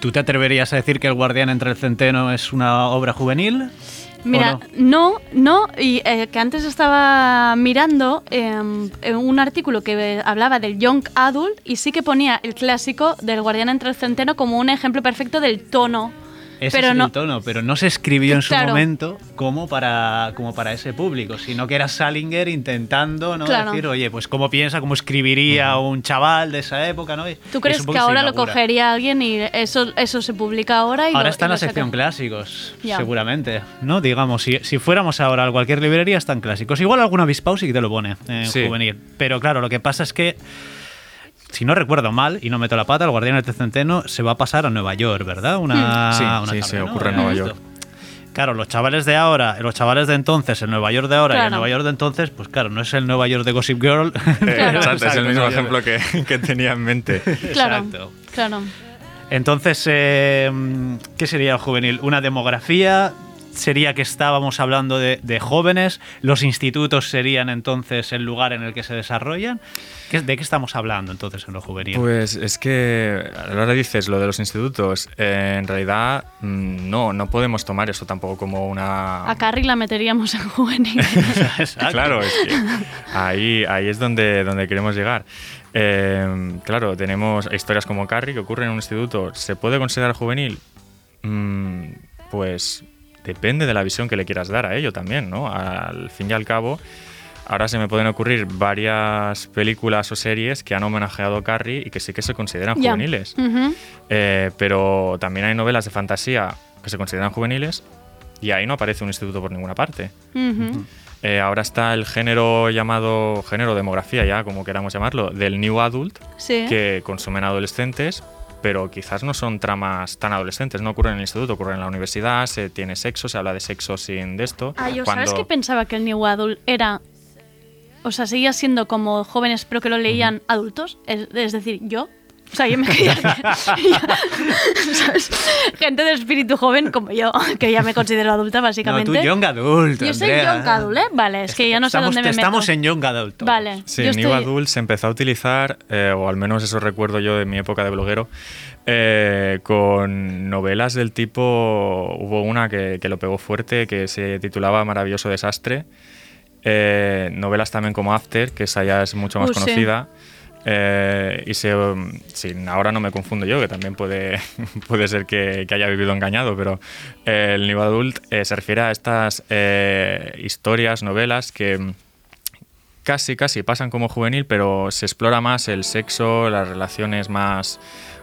¿Tú te atreverías a decir que El Guardián entre el Centeno es una obra juvenil? Mira, ¿O no, no, y eh, que antes estaba mirando en un artículo que hablaba del Young Adult y sí que ponía el clásico del Guardián entre el Centeno como un ejemplo perfecto del tono. Ese pero es no, el tono, pero no se escribió en su Claro. momento como para, como para ese público, sino que era Salinger intentando ¿no? Claro. decir, oye, pues cómo piensa, cómo escribiría un chaval de esa época, ¿no? Y- ¿Tú crees que ahora lo cogería alguien y eso, eso se publica ahora? Y Ahora lo- está y en la lo saca? sección clásicos, Ya. seguramente. ¿No? Digamos, si, si fuéramos ahora a cualquier librería, están clásicos. Igual algún avispao sí que te lo pone en Sí. juvenil. Pero claro, lo que pasa es que, si no recuerdo mal y no meto la pata, el Guardián del Centeno se va a pasar a Nueva York, ¿verdad? Una, Sí, una sí, tarde, sí, ¿no? ocurre en Nueva Esto. York. Claro, los chavales de ahora, los chavales de entonces, el Nueva York de ahora y el. Nueva York de entonces, pues claro, no es el Nueva York de Gossip Girl. (laughs) Eh, exacto, es el mismo ejemplo que, (laughs) que tenía en mente. Claro, Exacto. claro. Entonces, eh, ¿qué sería el juvenil? ¿Una demografía? ¿Sería que estábamos hablando de, de jóvenes? ¿Los institutos serían entonces el lugar en el que se desarrollan? ¿Qué- ¿De qué estamos hablando entonces en lo juvenil? Pues es que ahora dices lo de los institutos. eh, en realidad, mm, no, no podemos tomar eso tampoco como una. A Carrie la meteríamos en juvenil. (laughs) Claro, es que ahí, ahí es donde, donde queremos llegar. Eh, claro, tenemos historias como Carrie que ocurren en un instituto. ¿Se puede considerar juvenil? Mm, pues depende de la visión que le quieras dar a ello también, ¿no? Al fin y al cabo, ahora se me pueden ocurrir varias películas o series que han homenajeado a Carrie y que sí que se consideran juveniles. Eh, pero también hay novelas de fantasía que se consideran juveniles y ahí no aparece un instituto por ninguna parte. Eh, ahora está el género llamado, género demografía ya, como queramos llamarlo, del New Adult, Sí. que consumen adolescentes, pero quizás no son tramas tan adolescentes, no ocurren en el instituto, ocurren en la universidad, se tiene sexo, se habla de sexo sin de esto. Ah, yo, Cuando- ¿sabes que pensaba que el New Adult era... O sea, seguía siendo como jóvenes, pero que lo leían adultos. Es, es decir, yo. O sea, yo me creía (laughs) que- ¿sabes? Gente de espíritu joven como yo, que ya me considero adulta, no, básicamente. tú Young Adult, Yo soy Andrea. Young Adult, ¿eh? Vale, es que ya no sé estamos, dónde me Estamos en Young Adult. Vale. Sí, yo New estoy- Adult se empezó a utilizar, eh, o al menos eso recuerdo yo de mi época de bloguero, eh, con novelas del tipo. Hubo una que, que lo pegó fuerte, que se titulaba Maravilloso Desastre. Eh, novelas también como After, que esa ya es mucho más Uh, sí. Eh, y se, um, ahora no me confundo yo, que también puede, (laughs) puede ser que, haya vivido engañado, pero eh, el New Adult eh, se refiere a estas eh, historias, novelas que casi, casi pasan como juvenil, pero se explora más el sexo, las relaciones más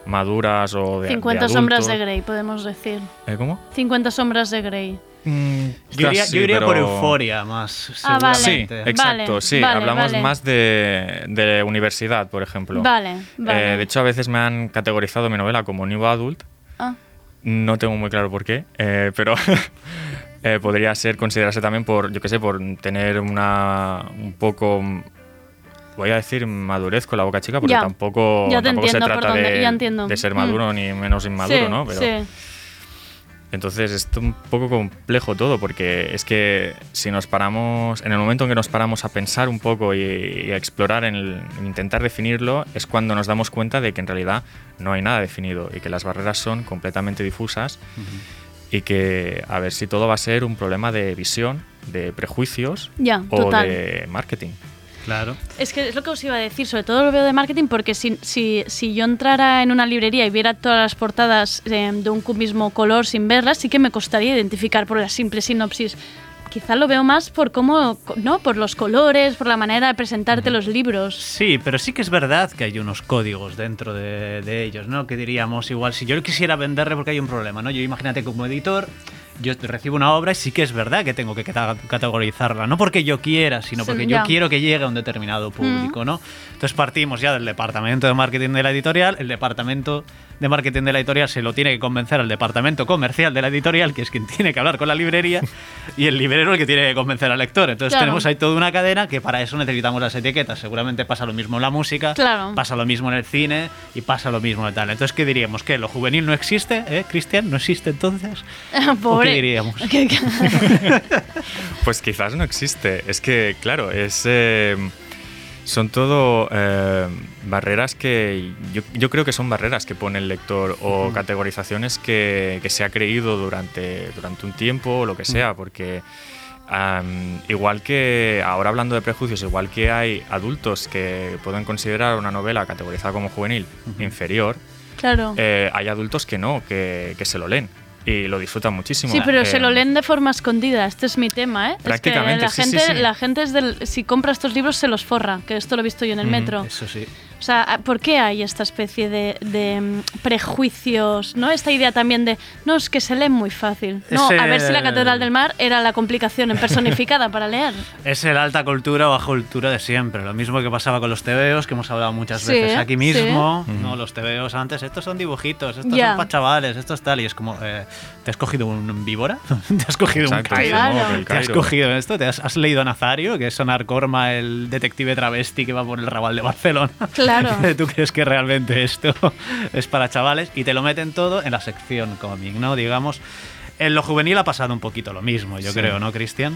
maduras o de 50 de sombras de. Grey, podemos decir. ¿Eh, ¿Cómo? 50 sombras de Grey. Yo iría, Casi, yo iría por euforia más, Ah, vale. Sí, exacto, Vale, sí. vale, Hablamos vale. más de, de universidad, por ejemplo. Vale, vale. Eh, de hecho, a veces me han categorizado mi novela como New Adult. Ah. No tengo muy claro por qué, eh, pero (laughs) eh, podría ser considerarse también por, yo qué sé, por tener una un poco, voy a decir madurez con la boca chica, porque Ya. tampoco, Ya tampoco se entiendo por trata de, de ser Mm. maduro ni menos inmaduro, sí, ¿no? Pero, sí. entonces es un poco complejo todo, porque es que si nos paramos, en el momento en que nos paramos a pensar un poco y, y a explorar, en el- en intentar definirlo, es cuando nos damos cuenta de que en realidad no hay nada definido y que las barreras son completamente difusas y que a ver si todo va a ser un problema de visión, de prejuicios Ya, o total. de marketing. Claro. Es que es lo que os iba a decir, sobre todo lo veo de marketing, porque si, si, si yo entrara en una librería y viera todas las portadas eh, de un mismo color sin verlas, sí que me costaría identificar por la simple sinopsis. Quizá lo veo más por cómo, ¿no? Por los colores, por la manera de presentarte los libros. Sí, pero sí que es verdad que hay unos códigos dentro de, de ellos, ¿no? Que diríamos igual, si yo quisiera venderle porque hay un problema, ¿no? Yo imagínate como editor, yo recibo una obra y sí que es verdad que tengo que categorizarla, no porque yo quiera, sino porque yo quiero que llegue a un determinado público, ¿no? Entonces partimos ya del departamento de marketing de la editorial, el departamento de marketing de la editorial se lo tiene que convencer al departamento comercial de la editorial, que es quien (laughs) tiene que hablar con la librería, y el librero el que tiene que convencer al lector. Entonces Claro. tenemos ahí toda una cadena que para eso necesitamos las etiquetas. Seguramente pasa lo mismo en la música, Claro. pasa lo mismo en el cine y pasa lo mismo en tal. Entonces, ¿qué diríamos? ¿Que lo juvenil no existe? ¿Eh, Cristian? ¿No existe entonces? Pobre. (laughs) ¿O qué diríamos? (laughs) Pues quizás no existe. Es que, claro, es. eh, son todo eh, barreras que. Yo, yo creo que son barreras que pone el lector o categorizaciones que, que se ha creído durante, durante un tiempo o lo que sea, porque. am, igual que ahora hablando de prejuicios, igual que hay adultos que pueden considerar una novela categorizada como juvenil inferior, claro. eh, hay adultos que no, que, que se lo leen y lo disfrutan muchísimo. Sí, pero se Eh, lo leen de forma escondida. Este es mi tema, ¿eh? Prácticamente, es que la sí, gente, sí. la gente es del, si compra estos libros se los forra, que esto lo he visto yo en el metro. Eso sí. O sea, ¿por qué hay esta especie de, de, mm, prejuicios, no? Esta idea también de, no, es que se lee muy fácil. No, a ver si la Catedral del Mar era la complicación en personificada para leer. (laughs) Es el alta cultura o baja cultura de siempre. Lo mismo que pasaba con los tebeos, que hemos hablado muchas Sí, veces aquí mismo. sí. ¿no? Los tebeos antes, estos son dibujitos, estos son para chavales, estos tal. Y es como, eh, ¿te has cogido un víbora? (laughs) ¿Te has cogido Exacto, un Cairo? Claro. ¿Te has cogido esto? ¿Te has, has leído a Nazario, que es Sonar Corma, el detective travesti que va por el rabal de Barcelona? Claro. (laughs) ¿Tú crees que realmente esto (laughs) es para chavales? Y te lo meten todo en la sección cómic, ¿no? Digamos. En lo juvenil ha pasado un poquito lo mismo, yo Sí. creo, ¿no, Cristian?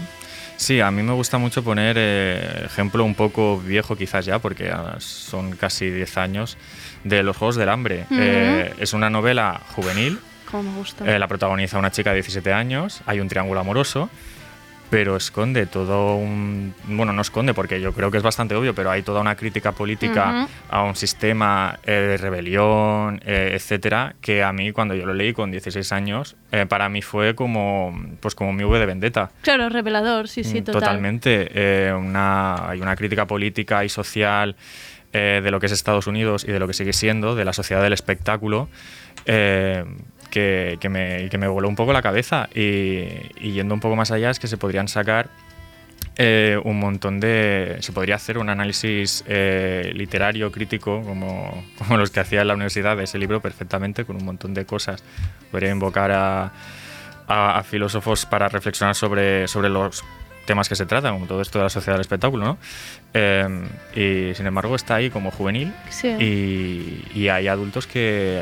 Sí, a mí me gusta mucho poner eh, ejemplo un poco viejo quizás ya, porque ah, son casi 10 años, de Los Juegos del Hambre. Eh, es una novela juvenil, Como me gusta. eh, la protagoniza una chica de 17 años, hay un triángulo amoroso, pero esconde todo un... Bueno, no esconde porque yo creo que es bastante obvio, pero hay toda una crítica política a un sistema eh, de rebelión, eh, etcétera, que a mí cuando yo lo leí con 16 años, eh, para mí fue como, pues como mi V de vendetta. Claro, revelador, sí, sí, Mm, total. Totalmente. Una, hay una crítica política y social de lo que es Estados Unidos y de lo que sigue siendo, de la sociedad del espectáculo, que, que me, que me voló un poco la cabeza. Y, y yendo un poco más allá, es que se podrían sacar eh, un montón de... Se podría hacer un análisis eh, literario, crítico, como, (laughs) como los que hacía en la universidad de ese libro perfectamente, con un montón de cosas. Podría invocar a, a, a filósofos para reflexionar sobre, sobre los temas que se tratan, como todo esto de la sociedad del espectáculo, ¿no? Eh, y sin embargo está ahí como juvenil Sí. y, y hay adultos que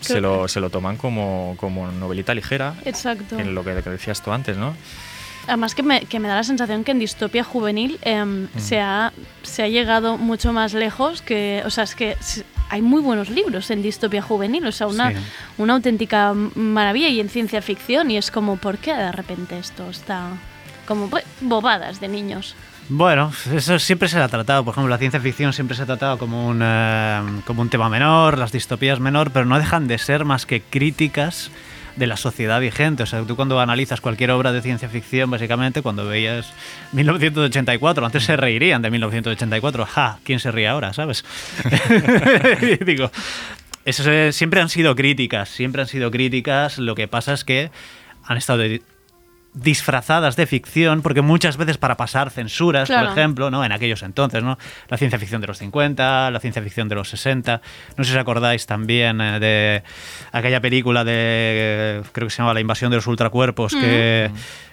se lo, se lo toman como, como novelita ligera, Exacto. en lo que decías tú antes, ¿no? Además que me, que me da la sensación que en distopia juvenil em, Mm. se, ha, se ha llegado mucho más lejos que... O sea, es que hay muy buenos libros en distopia juvenil, o sea, una, Sí. una auténtica maravilla y en ciencia ficción y es como, ¿por qué de repente esto está como pues, bobadas de niños? Bueno, eso siempre se ha tratado. Por ejemplo, la ciencia ficción siempre se ha tratado como un, eh, como un tema menor, las distopías menor, pero no dejan de ser más que críticas de la sociedad vigente. O sea, tú cuando analizas cualquier obra de ciencia ficción, básicamente, cuando veías 1984, antes se reirían de 1984. ¡Ja! ¿Quién se ríe ahora, sabes? Y (laughs) (laughs) Digo, eso se- siempre han sido críticas, siempre han sido críticas. Lo que pasa es que han estado disfrazadas de ficción, porque muchas veces para pasar censuras, Claro. por ejemplo, ¿no? en aquellos entonces, ¿no? la ciencia ficción de los 50, la ciencia ficción de los 60, no sé si os acordáis también eh, de aquella película de, creo que se llamaba La invasión de los ultracuerpos, que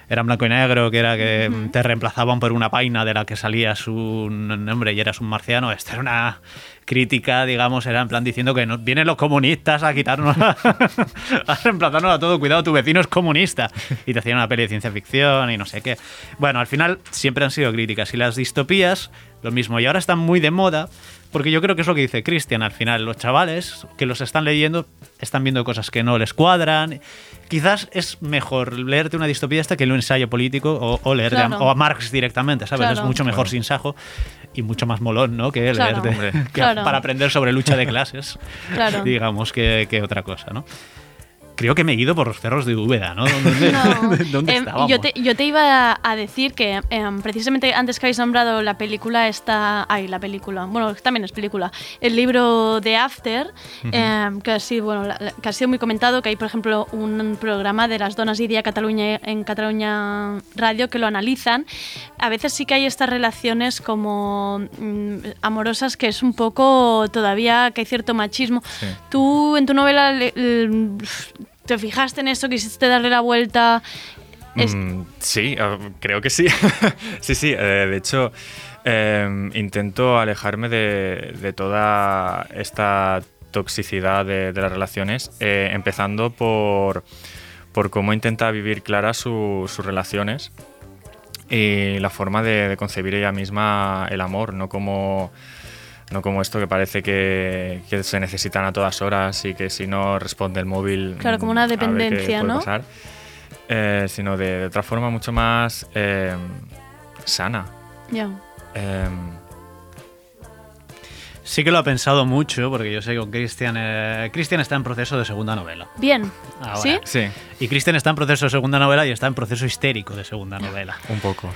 era en blanco y negro, que era que te reemplazaban por una paina de la que salías un nombre y eras un marciano. Esta era una crítica, digamos, era en plan diciendo que no, vienen los comunistas a quitarnos, a, (laughs) a reemplazarnos a todo. Cuidado, tu vecino es comunista. Y te hacían una peli de ciencia ficción y no sé qué. Bueno, al final siempre han sido críticas. Y las distopías, lo mismo. Y ahora están muy de moda. Porque yo creo que es lo que dice Cristian, al final los chavales que los están leyendo están viendo cosas que no les cuadran. Quizás es mejor leerte una distopía esta que un ensayo político o, o leer Claro. o a Marx directamente, ¿sabes? Claro. Es mucho mejor Claro. sin sajo y mucho más molón, ¿no? Que Claro. leer de- Hombre. (laughs) que Claro. para aprender sobre lucha de clases, Claro. digamos, que, que otra cosa, ¿no? Creo que me he ido por los cerros de Úbeda, ¿no? ¿Dónde, No. (laughs) dónde Em, estábamos? yo, te, yo te iba a decir que em, precisamente antes que habéis nombrado la película está... Ay, la película. Bueno, también es película. El libro de After, em, que, ha sido, bueno, la- que ha sido muy comentado, que hay, por ejemplo, un programa de las donas y día Cataluña en Cataluña Radio que lo analizan. A veces sí que hay estas relaciones como mm, amorosas que es un poco todavía que hay cierto machismo. Sí. Tú en tu novela le- le- te fijaste en eso, quisiste darle la vuelta. Mm, sí, eh, creo que sí. (laughs) sí, sí. eh, de hecho, eh, intento alejarme de, de toda esta toxicidad de, las relaciones, eh, empezando por, por cómo intenta vivir Clara su- sus relaciones y la forma de concebir ella misma el amor, no como no como esto que parece que, que se necesitan a todas horas y que si no responde el móvil Claro, como una dependencia, ¿no? pasar. Eh, sino de, de otra forma mucho más eh, sana. Ya. Em, Sí que lo ha pensado mucho, porque yo sé que con Cristian... eh, Cristian está en proceso de segunda novela. Bien. Ahora. ¿Sí? Sí. Y Cristian está en proceso de segunda novela y está en proceso histérico de segunda novela. Un poco. (laughs)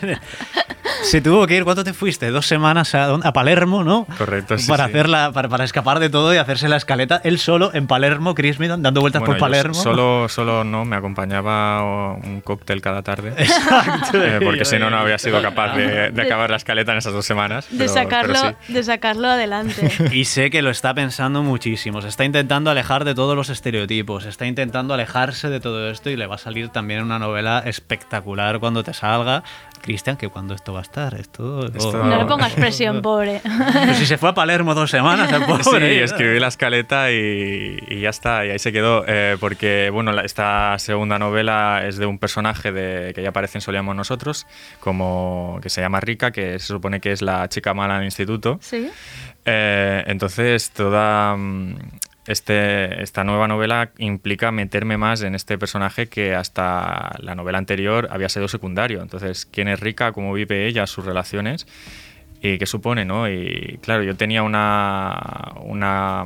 (laughs) Se tuvo que ir, ¿cuánto te fuiste? Dos semanas a, Palermo, ¿no? Correcto, sí, para, sí. hacerla, para, para escapar de todo y hacerse la escaleta él solo en Palermo, Chris Middleton, dando vueltas Bueno, por yo Palermo. Solo, solo no, me acompañaba un cóctel cada tarde. (laughs) Exacto. Eh, porque si no, no habría sido capaz de, (laughs) de acabar la escaleta en esas dos semanas. De, sacarlo, pero sí. de sacarlo adelante. (laughs) Y sé que lo está pensando muchísimo. Se está intentando alejar de todos los estereotipos. Se está intentando alejarse de todo esto y le va a salir también una novela espectacular cuando te salga. Cristian, que cuando esto va a estar, esto. Esto- No le (laughs) pongas presión, (laughs) pobre. Pero si se fue a Palermo dos semanas, el pobre. Sí, escribí la escaleta y, y ya está, y ahí se quedó. eh, porque, bueno, la- esta segunda novela es de un personaje de, que ya aparece en Solíamos Nosotros, como que se llama Rika, que se supone que es la chica mala en el instituto. Sí. Eh, entonces, toda mm, este, esta nueva novela implica meterme más en este personaje que hasta la novela anterior había sido secundario. Entonces, quién es Rika, cómo vive ella, sus relaciones y qué supone, ¿no? Y claro, yo tenía una...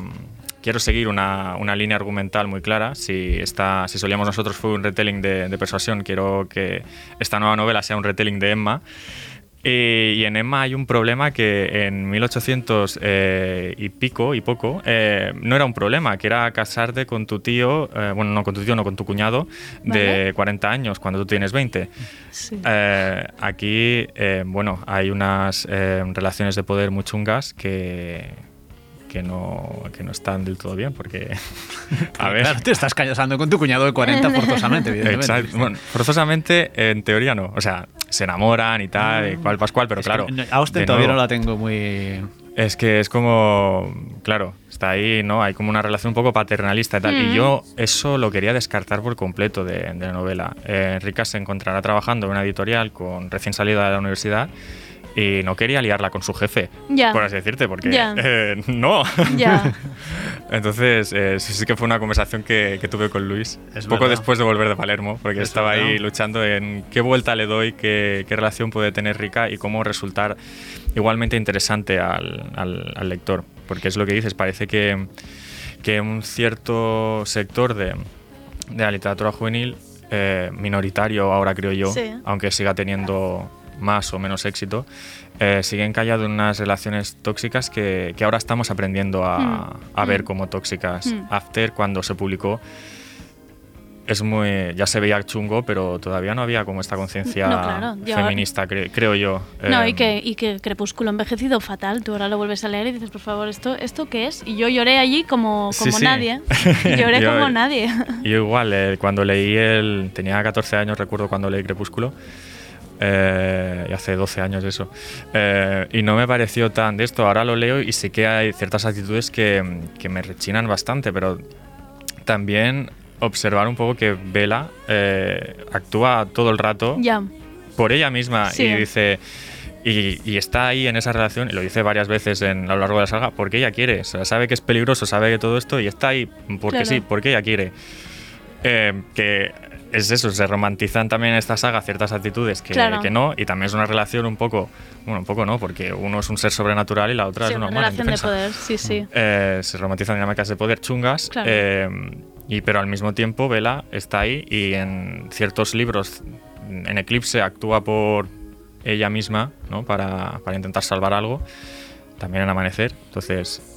quiero seguir una, una línea argumental muy clara. Si, esta, si solíamos nosotros fue un retelling de persuasión, quiero que esta nueva novela sea un retelling de Emma. Y, y en Emma hay un problema que en 1800 eh, y pico y poco eh, no era un problema, que era casarte con tu tío, eh, bueno, no con tu tío, no con tu cuñado de Vale. 40 años cuando tú tienes 20. Sí. Eh, aquí, eh, bueno, hay unas eh, relaciones de poder muy chungas que, que, no, que no están del todo bien, porque, (laughs) a ver... Claro, te estás casando con tu cuñado de 40 forzosamente, evidentemente. Exacto. Bueno, forzosamente, en teoría no. O sea, se enamoran y tal, y cual pascual, pero Es claro. Austen de todavía nuevo, no la tengo muy. Es que es como, claro, está ahí, ¿no? Hay como una relación un poco paternalista y tal. Mm. Y yo eso lo quería descartar por completo de, de la novela. Eh, Rika se encontrará trabajando en una editorial con recién salida de la universidad y no quería liarla con su jefe, Ya. por así decirte, porque Ya. (laughs) eh, no. Ya. (laughs) Entonces, eh, sí, sí que fue una conversación que, que tuve con Luis, Es poco verdad. después de volver de Palermo, porque Es estaba ahí verdad. luchando en qué vuelta le doy, qué, qué relación puede tener Rika y cómo resultar igualmente interesante al, al- al lector. Porque es lo que dices, parece que, que un cierto sector de, de la literatura juvenil, eh, minoritario ahora creo yo, Sí. aunque siga teniendo más o menos éxito, eh, sigue encallado en unas relaciones tóxicas que, que ahora estamos aprendiendo a, Mm, a ver mm. como tóxicas. Mm. After, cuando se publicó, es muy ya se veía chungo, pero todavía no había como esta conciencia No, claro, feminista, cre- creo yo. No, Eh, y que, y que Crepúsculo envejecido fatal. Tú ahora lo vuelves a leer y dices, por favor, ¿esto, ¿esto qué es? Y yo lloré allí como, como sí. nadie. (laughs) Lloré Yo- como nadie. Yo igual, eh, cuando leí el... Tenía 14 años, recuerdo cuando leí Crepúsculo. Eh, y hace 12 años eso. Eh, y no me pareció tan de esto. Ahora lo leo y sé que hay ciertas actitudes que, que me rechinan bastante, pero también observar un poco que Bella eh, actúa todo el rato por ella misma Sí. y dice y, y está ahí en esa relación y lo dice varias veces en, a lo largo de la saga porque ella quiere o sea, sabe que es peligroso sabe que todo esto y está ahí porque Claro. sí porque ella quiere Eh, que es eso se romantizan también en esta saga ciertas actitudes que, Claro. que no y también es una relación un poco bueno un poco no porque uno es un ser sobrenatural y la otra Sí, es una humana relación de poder, sí, sí. Eh, se romantizan dinámicas de poder chungas Claro. eh, Y, pero al mismo tiempo Vela está ahí y en ciertos libros, en Eclipse actúa por ella misma, ¿no? Para, para intentar salvar algo. También en Amanecer. Entonces,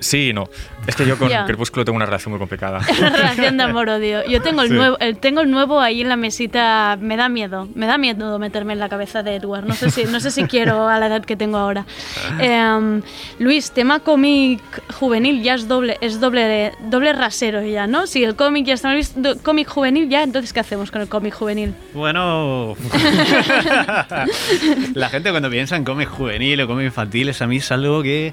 Sí y no. Es que yo con Ya. Crepúsculo tengo una relación muy complicada. (laughs) Una relación de amor-odio. Yo tengo el, Sí. nuevo, el- tengo el nuevo ahí en la mesita. Me da miedo. Me da miedo meterme en la cabeza de Edward. No sé si, no sé si quiero a la edad que tengo ahora. (laughs) Em, Luis, tema cómic juvenil ya es doble, es doble, doble rasero ya, ¿no? Si el cómic ya está cómic juvenil ya, entonces ¿qué hacemos con el cómic juvenil? Bueno, (laughs) la gente cuando piensa en cómic juvenil o cómic infantiles, a mí es algo que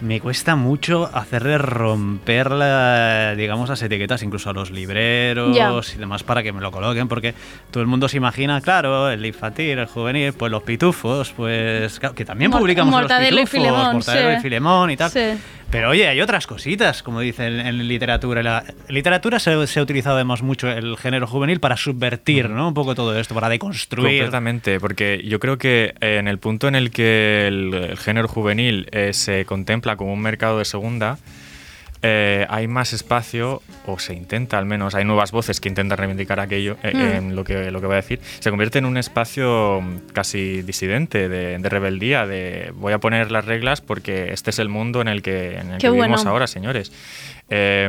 me cuesta mucho hacerle romper, la, digamos, las etiquetas incluso a los libreros y demás para que me lo coloquen, porque todo el mundo se imagina, claro, el infantil, el juvenil, pues los pitufos, pues que también publicamos y los pitufos, Filemón, Mortadelo sí. y Filemón y tal. Sí. Pero oye, hay otras cositas, como dicen en literatura. La literatura se, se ha utilizado además mucho el género juvenil para subvertir, ¿no? Un poco todo esto, para deconstruir. Completamente, porque yo creo que eh, en el punto en el que el, el género juvenil eh, se contempla como un mercado de segunda, eh, hay más espacio, o se intenta al menos, hay nuevas voces que intentan reivindicar aquello, eh, Mm. en lo que, lo que voy a decir, se convierte en un espacio mm, casi disidente, de, de rebeldía, de voy a poner las reglas porque este es el mundo en el que, en el Qué que vivimos bueno. ahora, señores. Eh,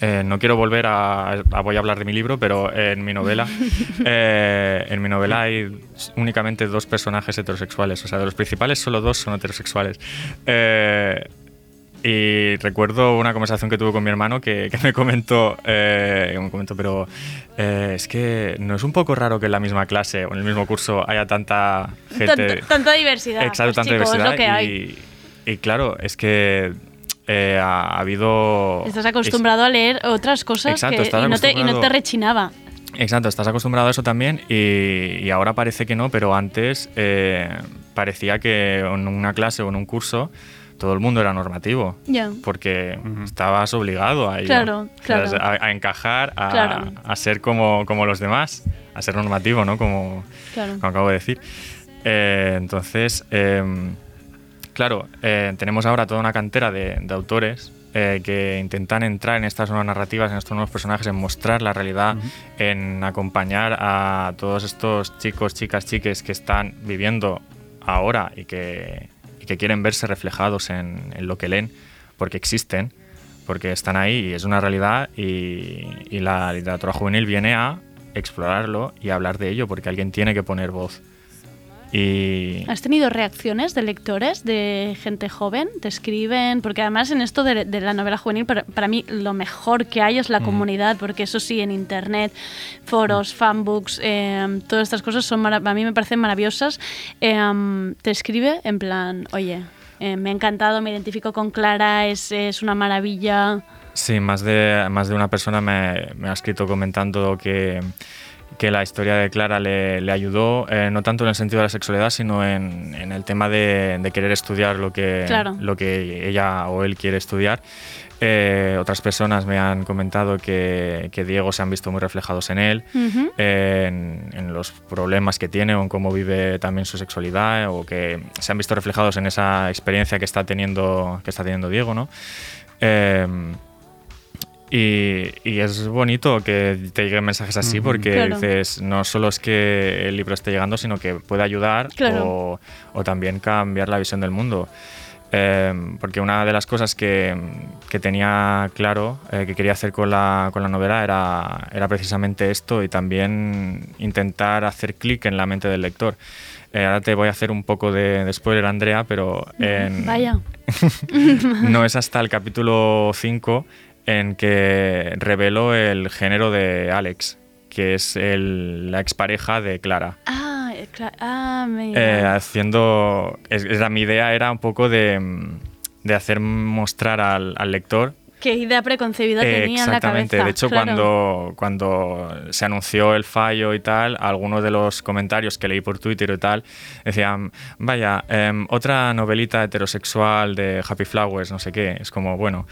eh, no quiero volver a, a- Voy a hablar de mi libro, pero en mi novela. (laughs) eh, en mi novela hay únicamente dos personajes heterosexuales. O sea, de los principales, solo dos son heterosexuales. Eh, y recuerdo una conversación que tuve con mi hermano que, (laughs) que me comentó, eh, me comentó, pero eh, es que no es un poco raro que en la misma clase o en el mismo curso haya tanta gente. Tanta, tanta diversidad. Exacto, Pues, tanta es diversidad. lo que hay. y, y claro, es que eh, ha, ha habido. Estás acostumbrado a leer otras cosas Exacto, que, y, no te, y no te rechinaba. Exacto, estás acostumbrado a eso también y, y ahora parece que no, pero antes parecía que en una clase o en un curso todo el mundo era normativo. Ya. Porque estabas obligado a ello. Claro, O sea, claro. A, a encajar, a, Claro. a ser como, como los demás, a ser normativo, ¿no? Como, Claro. como acabo de decir. Eh, entonces, em, claro, eh, tenemos ahora toda una cantera de, de autores eh, que intentan entrar en estas nuevas narrativas, en estos nuevos personajes, en mostrar la realidad, en acompañar a todos estos chicos, chicas, chiques que están viviendo ahora y que, que quieren verse reflejados en, lo que leen, porque existen, porque están ahí y es una realidad y, la literatura juvenil viene a explorarlo y hablar de ello, porque alguien tiene que poner voz. ¿Has tenido reacciones de lectores, de gente joven? ¿Te escriben? Porque además en esto de, de la novela juvenil, para, para mí lo mejor que hay es la Mm. comunidad, porque eso sí, en internet, foros, fanbooks, eh, todas estas cosas son a mí me parecen maravillosas. Eh, te escribe en plan, oye, eh, me ha encantado, me identifico con Clara, es, es una maravilla. Sí, más de, más de una persona me, me ha escrito comentando que, que la historia de Clara le, le ayudó, eh, no tanto en el sentido de la sexualidad, sino en, en el tema de, de querer estudiar lo que, Claro. lo que ella o él quiere estudiar. Eh, otras personas me han comentado que, que Diego se han visto muy reflejados en él, Ujú. en, en los problemas que tiene o en cómo vive también su sexualidad o que se han visto reflejados en esa experiencia que está teniendo, que está teniendo Diego, ¿no? Y, y es bonito que te lleguen mensajes así porque Claro. dices, no solo es que el libro esté llegando, sino que puede ayudar Claro. o, o también cambiar la visión del mundo. Eh, porque una de las cosas que, que tenía claro eh, que quería hacer con la, con la novela era, era precisamente esto y también intentar hacer clic en la mente del lector. Eh, ahora te voy a hacer un poco de, de spoiler, Andrea, pero en, Vaya. (laughs) no es hasta el capítulo 5 en que reveló el género de Alex, que es el- la expareja de Clara. Ah, eh, cla- ah, me- Eh, haciendo. es- era- mi idea era un poco de, mm, de hacer mostrar al, al lector. Qué idea preconcebida eh, tenía en la exactamente. cabeza. De hecho, claro. cuando, cuando se anunció el fallo y tal, algunos de los comentarios que leí por Twitter y tal decían: Vaya, em, otra novelita heterosexual de Happy Flowers, no sé qué. Es como, bueno,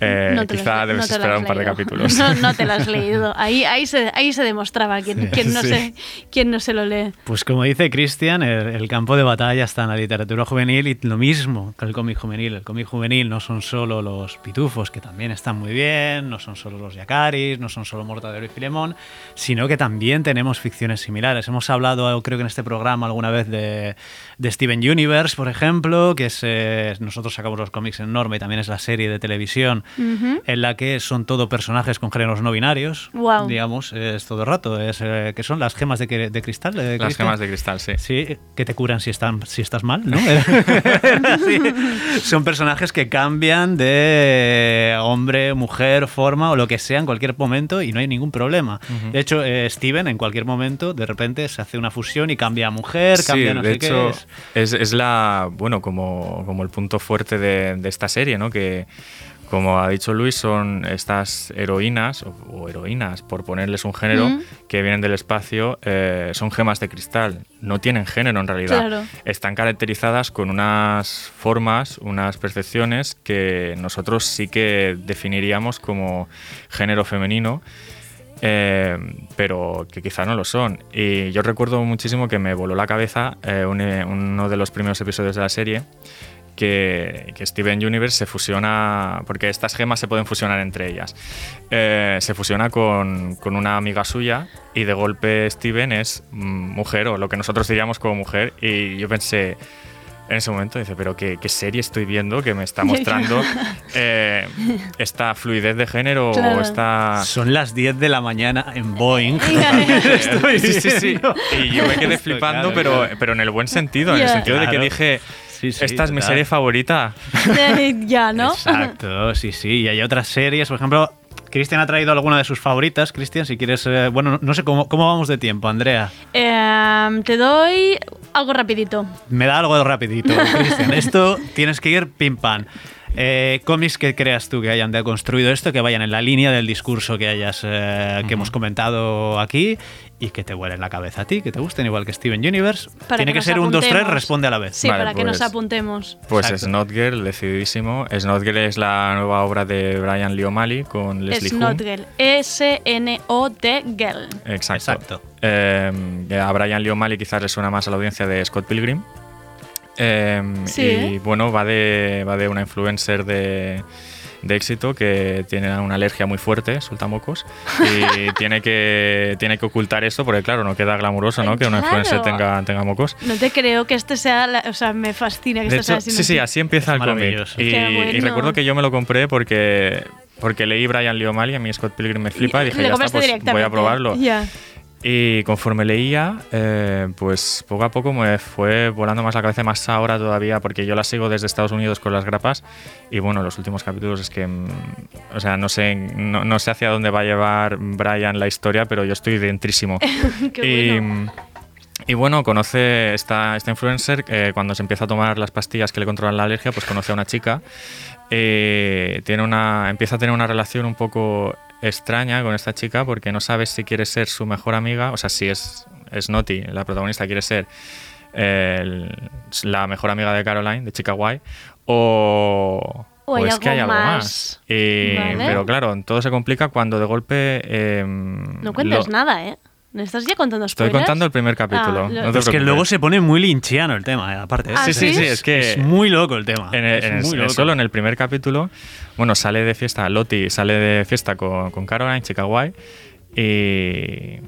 eh, No quizá has- debes no esperar un par de capítulos. (laughs) No, no te lo has leído. Ahí, ahí, se, ahí se demostraba quién, quién no Sí. se, quién no se lo lee. Pues como dice Cristian, el, el campo de batalla está en la literatura juvenil y lo mismo que el cómic juvenil. El cómic juvenil no son solo los pitufos que también están muy bien, no son solo los Yakaris, no son solo Mortadelo y Filemón, sino que también tenemos ficciones similares. Hemos hablado, creo que en este programa alguna vez, de, de Steven Universe, por ejemplo, que es, eh, nosotros sacamos los cómics en Norma y también es la serie de televisión en la que son todo personajes con géneros no binarios, Guau. digamos, es todo el rato, es, eh, que son las gemas de, cristal. eh, Las gemas de cristal, sí. Sí, que te curan si, están, si estás mal, ¿no? (laughs) (laughs) Sí. Son personajes que cambian de hombre, mujer, forma o lo que sea en cualquier momento y no hay ningún problema. De hecho, eh, Steven en cualquier momento de repente se hace una fusión y cambia a mujer, Sí, cambia no de sé qué. hecho, es- es, es la, bueno, como, como el punto fuerte de, de esta serie, ¿no? Que, como ha dicho Luis, son estas heroínas, o, o heroínas, por ponerles un género, Mm. que vienen del espacio, eh, son gemas de cristal. No tienen género en realidad. Claro. Están caracterizadas con unas formas, unas percepciones que nosotros sí que definiríamos como género femenino. eh, pero que quizá no lo son. Y yo recuerdo muchísimo que me voló la cabeza eh, un- eh, uno de los primeros episodios de la serie, que, que Steven Universe se fusiona, porque estas gemas se pueden fusionar entre ellas, Eh, se fusiona con, con una amiga suya y de golpe Steven es mm, mujer o lo que nosotros diríamos como mujer y yo pensé... En ese momento dice, pero qué, qué serie estoy viendo que me está (laughs) mostrando eh, esta fluidez de género Claro. o esta... Son las 10 de la mañana en Boeing. (laughs) (laughs) sí, sí, sí. Y yo me quedé flipando, claro, pero, claro. pero en el buen sentido, en el sentido de que dije, Sí, sí, esta es mi serie favorita. (laughs) Ya, ¿no? Exacto, sí, sí. Y hay otras series, por ejemplo, Cristian ha traído alguna de sus favoritas. Cristian, si quieres, eh, bueno, no sé cómo, cómo vamos de tiempo, Andrea. Em, te doy algo rapidito. Me da algo de rapidito, Cristian. (laughs) Esto tienes que ir pim pam. Eh, cómics que creas tú que hayan deconstruido esto, que vayan en la línea del discurso que hayas eh, que hemos comentado aquí y que te vuelen la cabeza a ti, que te gusten igual que Steven Universe. Para Tiene que ser un 2-3, apuntemos. responde a la vez. Sí, Vale, para que nos pues- apuntemos. Pues Exacto. Snot Girl, decididísimo. Snot Girl es la nueva obra de Brian Lee O'Malley con Leslie Es Hume. not girl. S-N-O-T girl. Exacto. Exacto. Eh, a Brian Lee O'Malley quizás le suena más a la audiencia de Scott Pilgrim. Eh, Sí. Y bueno, va de, va de una influencer de, de éxito que tiene una alergia muy fuerte, suelta mocos, y (laughs) tiene que, tiene que ocultar eso porque, claro, no queda glamuroso ¿no? que una Claro. influencer tenga, tenga mocos. No te creo que este sea. la- o sea, me fascina que De esto sea hecho, así. sí, sí, así empieza Es el cómic. Y, recuerdo que yo me lo compré porque, porque leí Brian Lee O'Malley, a mí Scott Pilgrim me flipa, y dije, ya está, pues voy a probarlo. Ya. Y conforme leía, eh, pues poco a poco me fue volando más la cabeza, más ahora todavía, porque yo la sigo desde Estados Unidos con las grapas. Y bueno, los últimos capítulos es que, mm, o sea, no sé, no, no sé hacia dónde va a llevar Brian la historia, pero yo estoy dentrísimo. (laughs) Qué y, bueno. y bueno, conoce esta, esta influencer, eh, cuando se empieza a tomar las pastillas que le controlan la alergia, pues conoce a una chica. eh, tiene una, empieza a tener una relación un poco extraña con esta chica porque no sabes si quiere ser su mejor amiga, o sea, si es, es Naughty, la protagonista quiere ser el- la mejor amiga de Caroline, de Chica Guay, o, O es que hay algo más. más. Y- Vale. Pero claro, todo se complica cuando de golpe... eh, No cuentes lo- nada, ¿eh? ¿Me estás ya contando Estoy spoilers? contando el primer capítulo. Ah, lo- no Es que luego se pone muy linchiano el tema, eh, aparte. ¿eh? Ah, Sí, sí, ¿sí? es que Es muy loco el tema. en el- Es en el- muy en el- loco. solo en el primer capítulo, bueno, sale de fiesta, Lottie sale de fiesta con, con Caroline, chica guay, y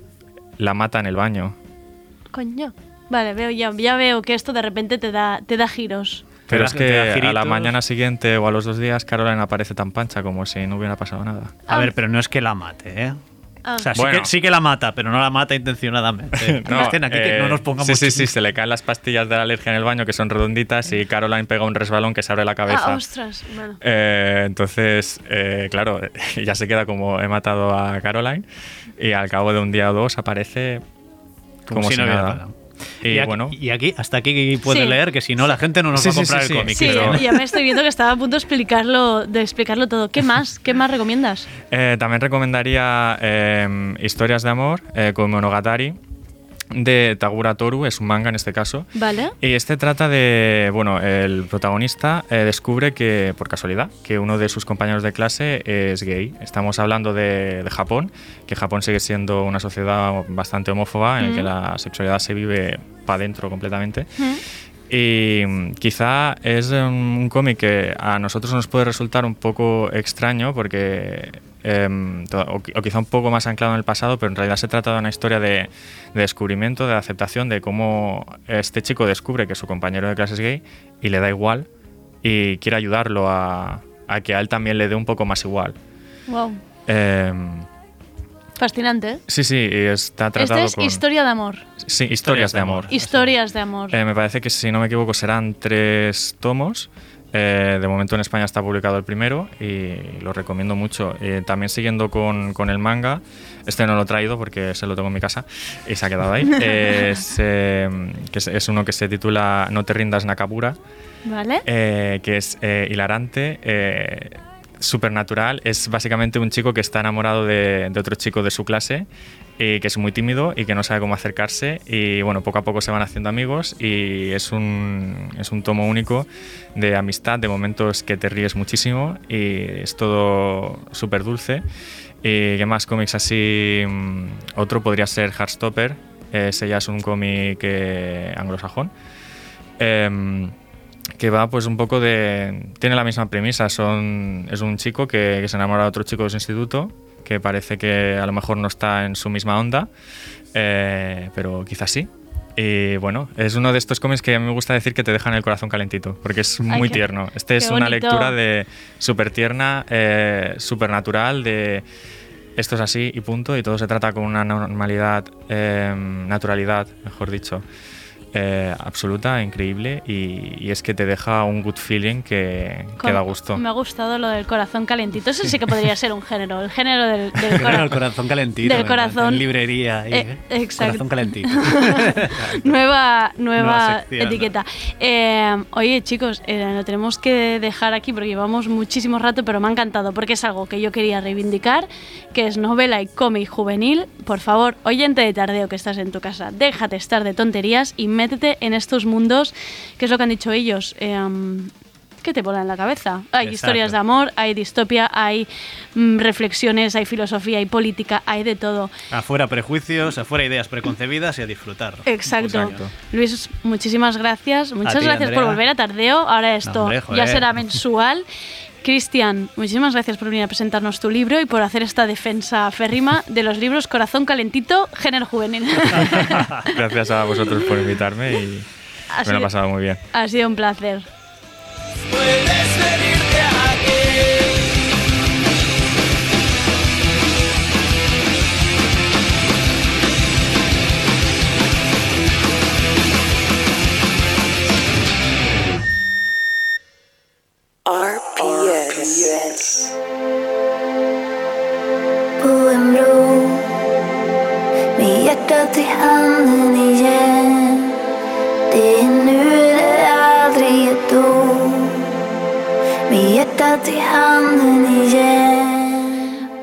la mata en el baño. Coño. Vale, veo ya, ya veo que esto de repente te da, te da giros. Pero es que a la mañana siguiente o a los dos días Caroline aparece tan pancha como si no hubiera pasado nada. A ver, pero no es que la mate, ¿eh? Ah. O sea, sí, Bueno. que, sí que la mata, pero no la mata intencionadamente. (laughs) Aquí que eh, no nos pongamos Sí, sí, sí, se le caen las pastillas de la alergia en el baño que son redonditas y Caroline pega un resbalón que se abre la cabeza. Ah, ostras. Bueno. Eh, entonces, eh, claro, (laughs) ya se queda como he matado a Caroline y al cabo de un día o dos aparece como, si, no hubiera nada. Pasado. Y, Y, aquí, bueno, y aquí, hasta aquí puede Sí. leer, que si no la gente no nos Sí, va a comprar sí, el cómic. Sí, pero- ya me estoy viendo que estaba a punto de explicarlo, de explicarlo todo. ¿Qué más? ¿Qué más recomiendas? eh, también recomendaría eh, Historias de Amor eh, con Monogatari de Tagura Toru, es un manga en este caso. Vale. Y este trata de, bueno, el protagonista eh, descubre que, por casualidad, que uno de sus compañeros de clase es gay. Estamos hablando de, de Japón, que Japón sigue siendo una sociedad bastante homófoba en la que Mm. la sexualidad se vive para adentro completamente. Mm. Y mm, quizá es un cómic que a nosotros nos puede resultar un poco extraño porque to- o, o quizá un poco más anclado en el pasado, pero en realidad se trata de una historia de, de descubrimiento, de aceptación de cómo este chico descubre que su compañero de clase es gay y le da igual y quiere ayudarlo a, a que a él también le dé un poco más igual. Wow. Em, Fascinante. ¿eh? sí, sí, y está tratado Este es con... historia de amor. Sí, historias de amor. Historias de amor. Eh, me parece que, si no me equivoco, serán tres tomos. Eh, de momento en España está publicado el primero y lo recomiendo mucho. Eh, también siguiendo con, con el manga, este no lo he traído porque se lo tengo en mi casa y se ha quedado ahí. (laughs) es, eh, que es, es uno que se titula No te rindas Nakamura, ¿Vale? eh, que es eh, hilarante. Eh, supernatural es básicamente un chico que está enamorado de, de otro chico de su clase y que es muy tímido y que no sabe cómo acercarse y bueno poco a poco se van haciendo amigos y es un, es un tomo único de amistad de momentos que te ríes muchísimo y es todo súper dulce y qué más cómics así mm, otro podría ser Heartstopper ese ya es un cómic eh, anglosajón. Em, que va pues un poco de... Tiene la misma premisa, son, es un chico que, que se enamora de otro chico de su instituto, que parece que a lo mejor no está en su misma onda, eh, pero quizás sí. Y bueno, es uno de estos cómics que a mí me gusta decir que te dejan el corazón calentito, porque es Ay, muy qué- tierno. Este es una bonito. lectura de súper tierna, eh, súper natural, de esto es así y punto, y todo se trata con una normalidad, eh, naturalidad, mejor dicho, eh, absoluta, increíble, y, y es que te deja un good feeling que, que da gusto. Me ha gustado lo del corazón calentito. Eso sí que podría ser un género. El género del, del el corazón. corazón calentito. Del me corazón. En librería. ahí, Eh, ¿eh? exacto. Corazón calentito. (laughs) nueva nueva Nueva sección, etiqueta. Eh, oye, chicos, eh, lo tenemos que dejar aquí porque llevamos muchísimo rato, pero me ha encantado porque es algo que yo quería reivindicar, que es novela y cómic juvenil. Por favor, oyente de tardeo que estás en tu casa, déjate estar de tonterías y métete en estos mundos, que es lo que han dicho ellos. Eh, ¿Qué te ponen en la cabeza? Hay Exacto. historias de amor, hay distopia, hay mm, reflexiones, hay filosofía, hay política, hay de todo. Afuera prejuicios, afuera ideas preconcebidas y a disfrutar. Exacto. Exacto. Luis, muchísimas gracias. Muchas ti, gracias por Andrea. volver a Tardeo. Ahora esto hombre, ya será mensual. (laughs) Cristian, muchísimas gracias por venir a presentarnos tu libro y por hacer esta defensa férrima de los libros Corazón Calentito, Género Juvenil. (laughs) Gracias a vosotros por invitarme y Ha me lo he pasado muy bien. ha sido un placer.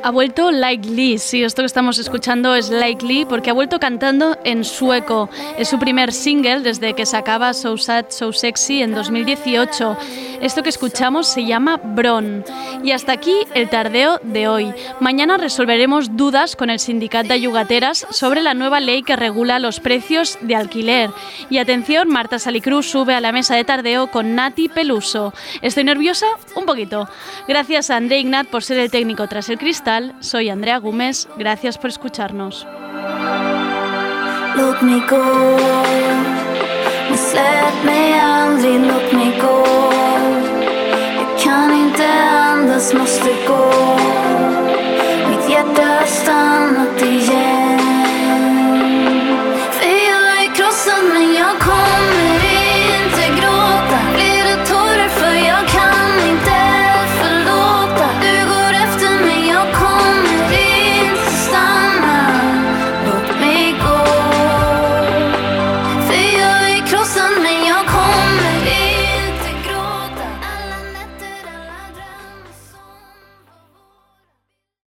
Ha vuelto Like Lee, sí, esto que estamos escuchando es Like Lee porque ha vuelto cantando en sueco. Es su primer single desde que sacaba So Sad, So Sexy en 2018. Esto que escuchamos se llama Bron. Y hasta aquí el tardeo de hoy. Mañana resolveremos dudas con el sindicato de ayugateras sobre la nueva ley que regula los precios de alquiler. Y atención, Marta Salicruz sube a la mesa de tardeo con Nati Peluso. ¿Estoy nerviosa? Un poquito. Gracias a André Ignat por ser el técnico tras el cristal. Soy Andrea Gómez, gracias por escucharnos. Let me go. Go.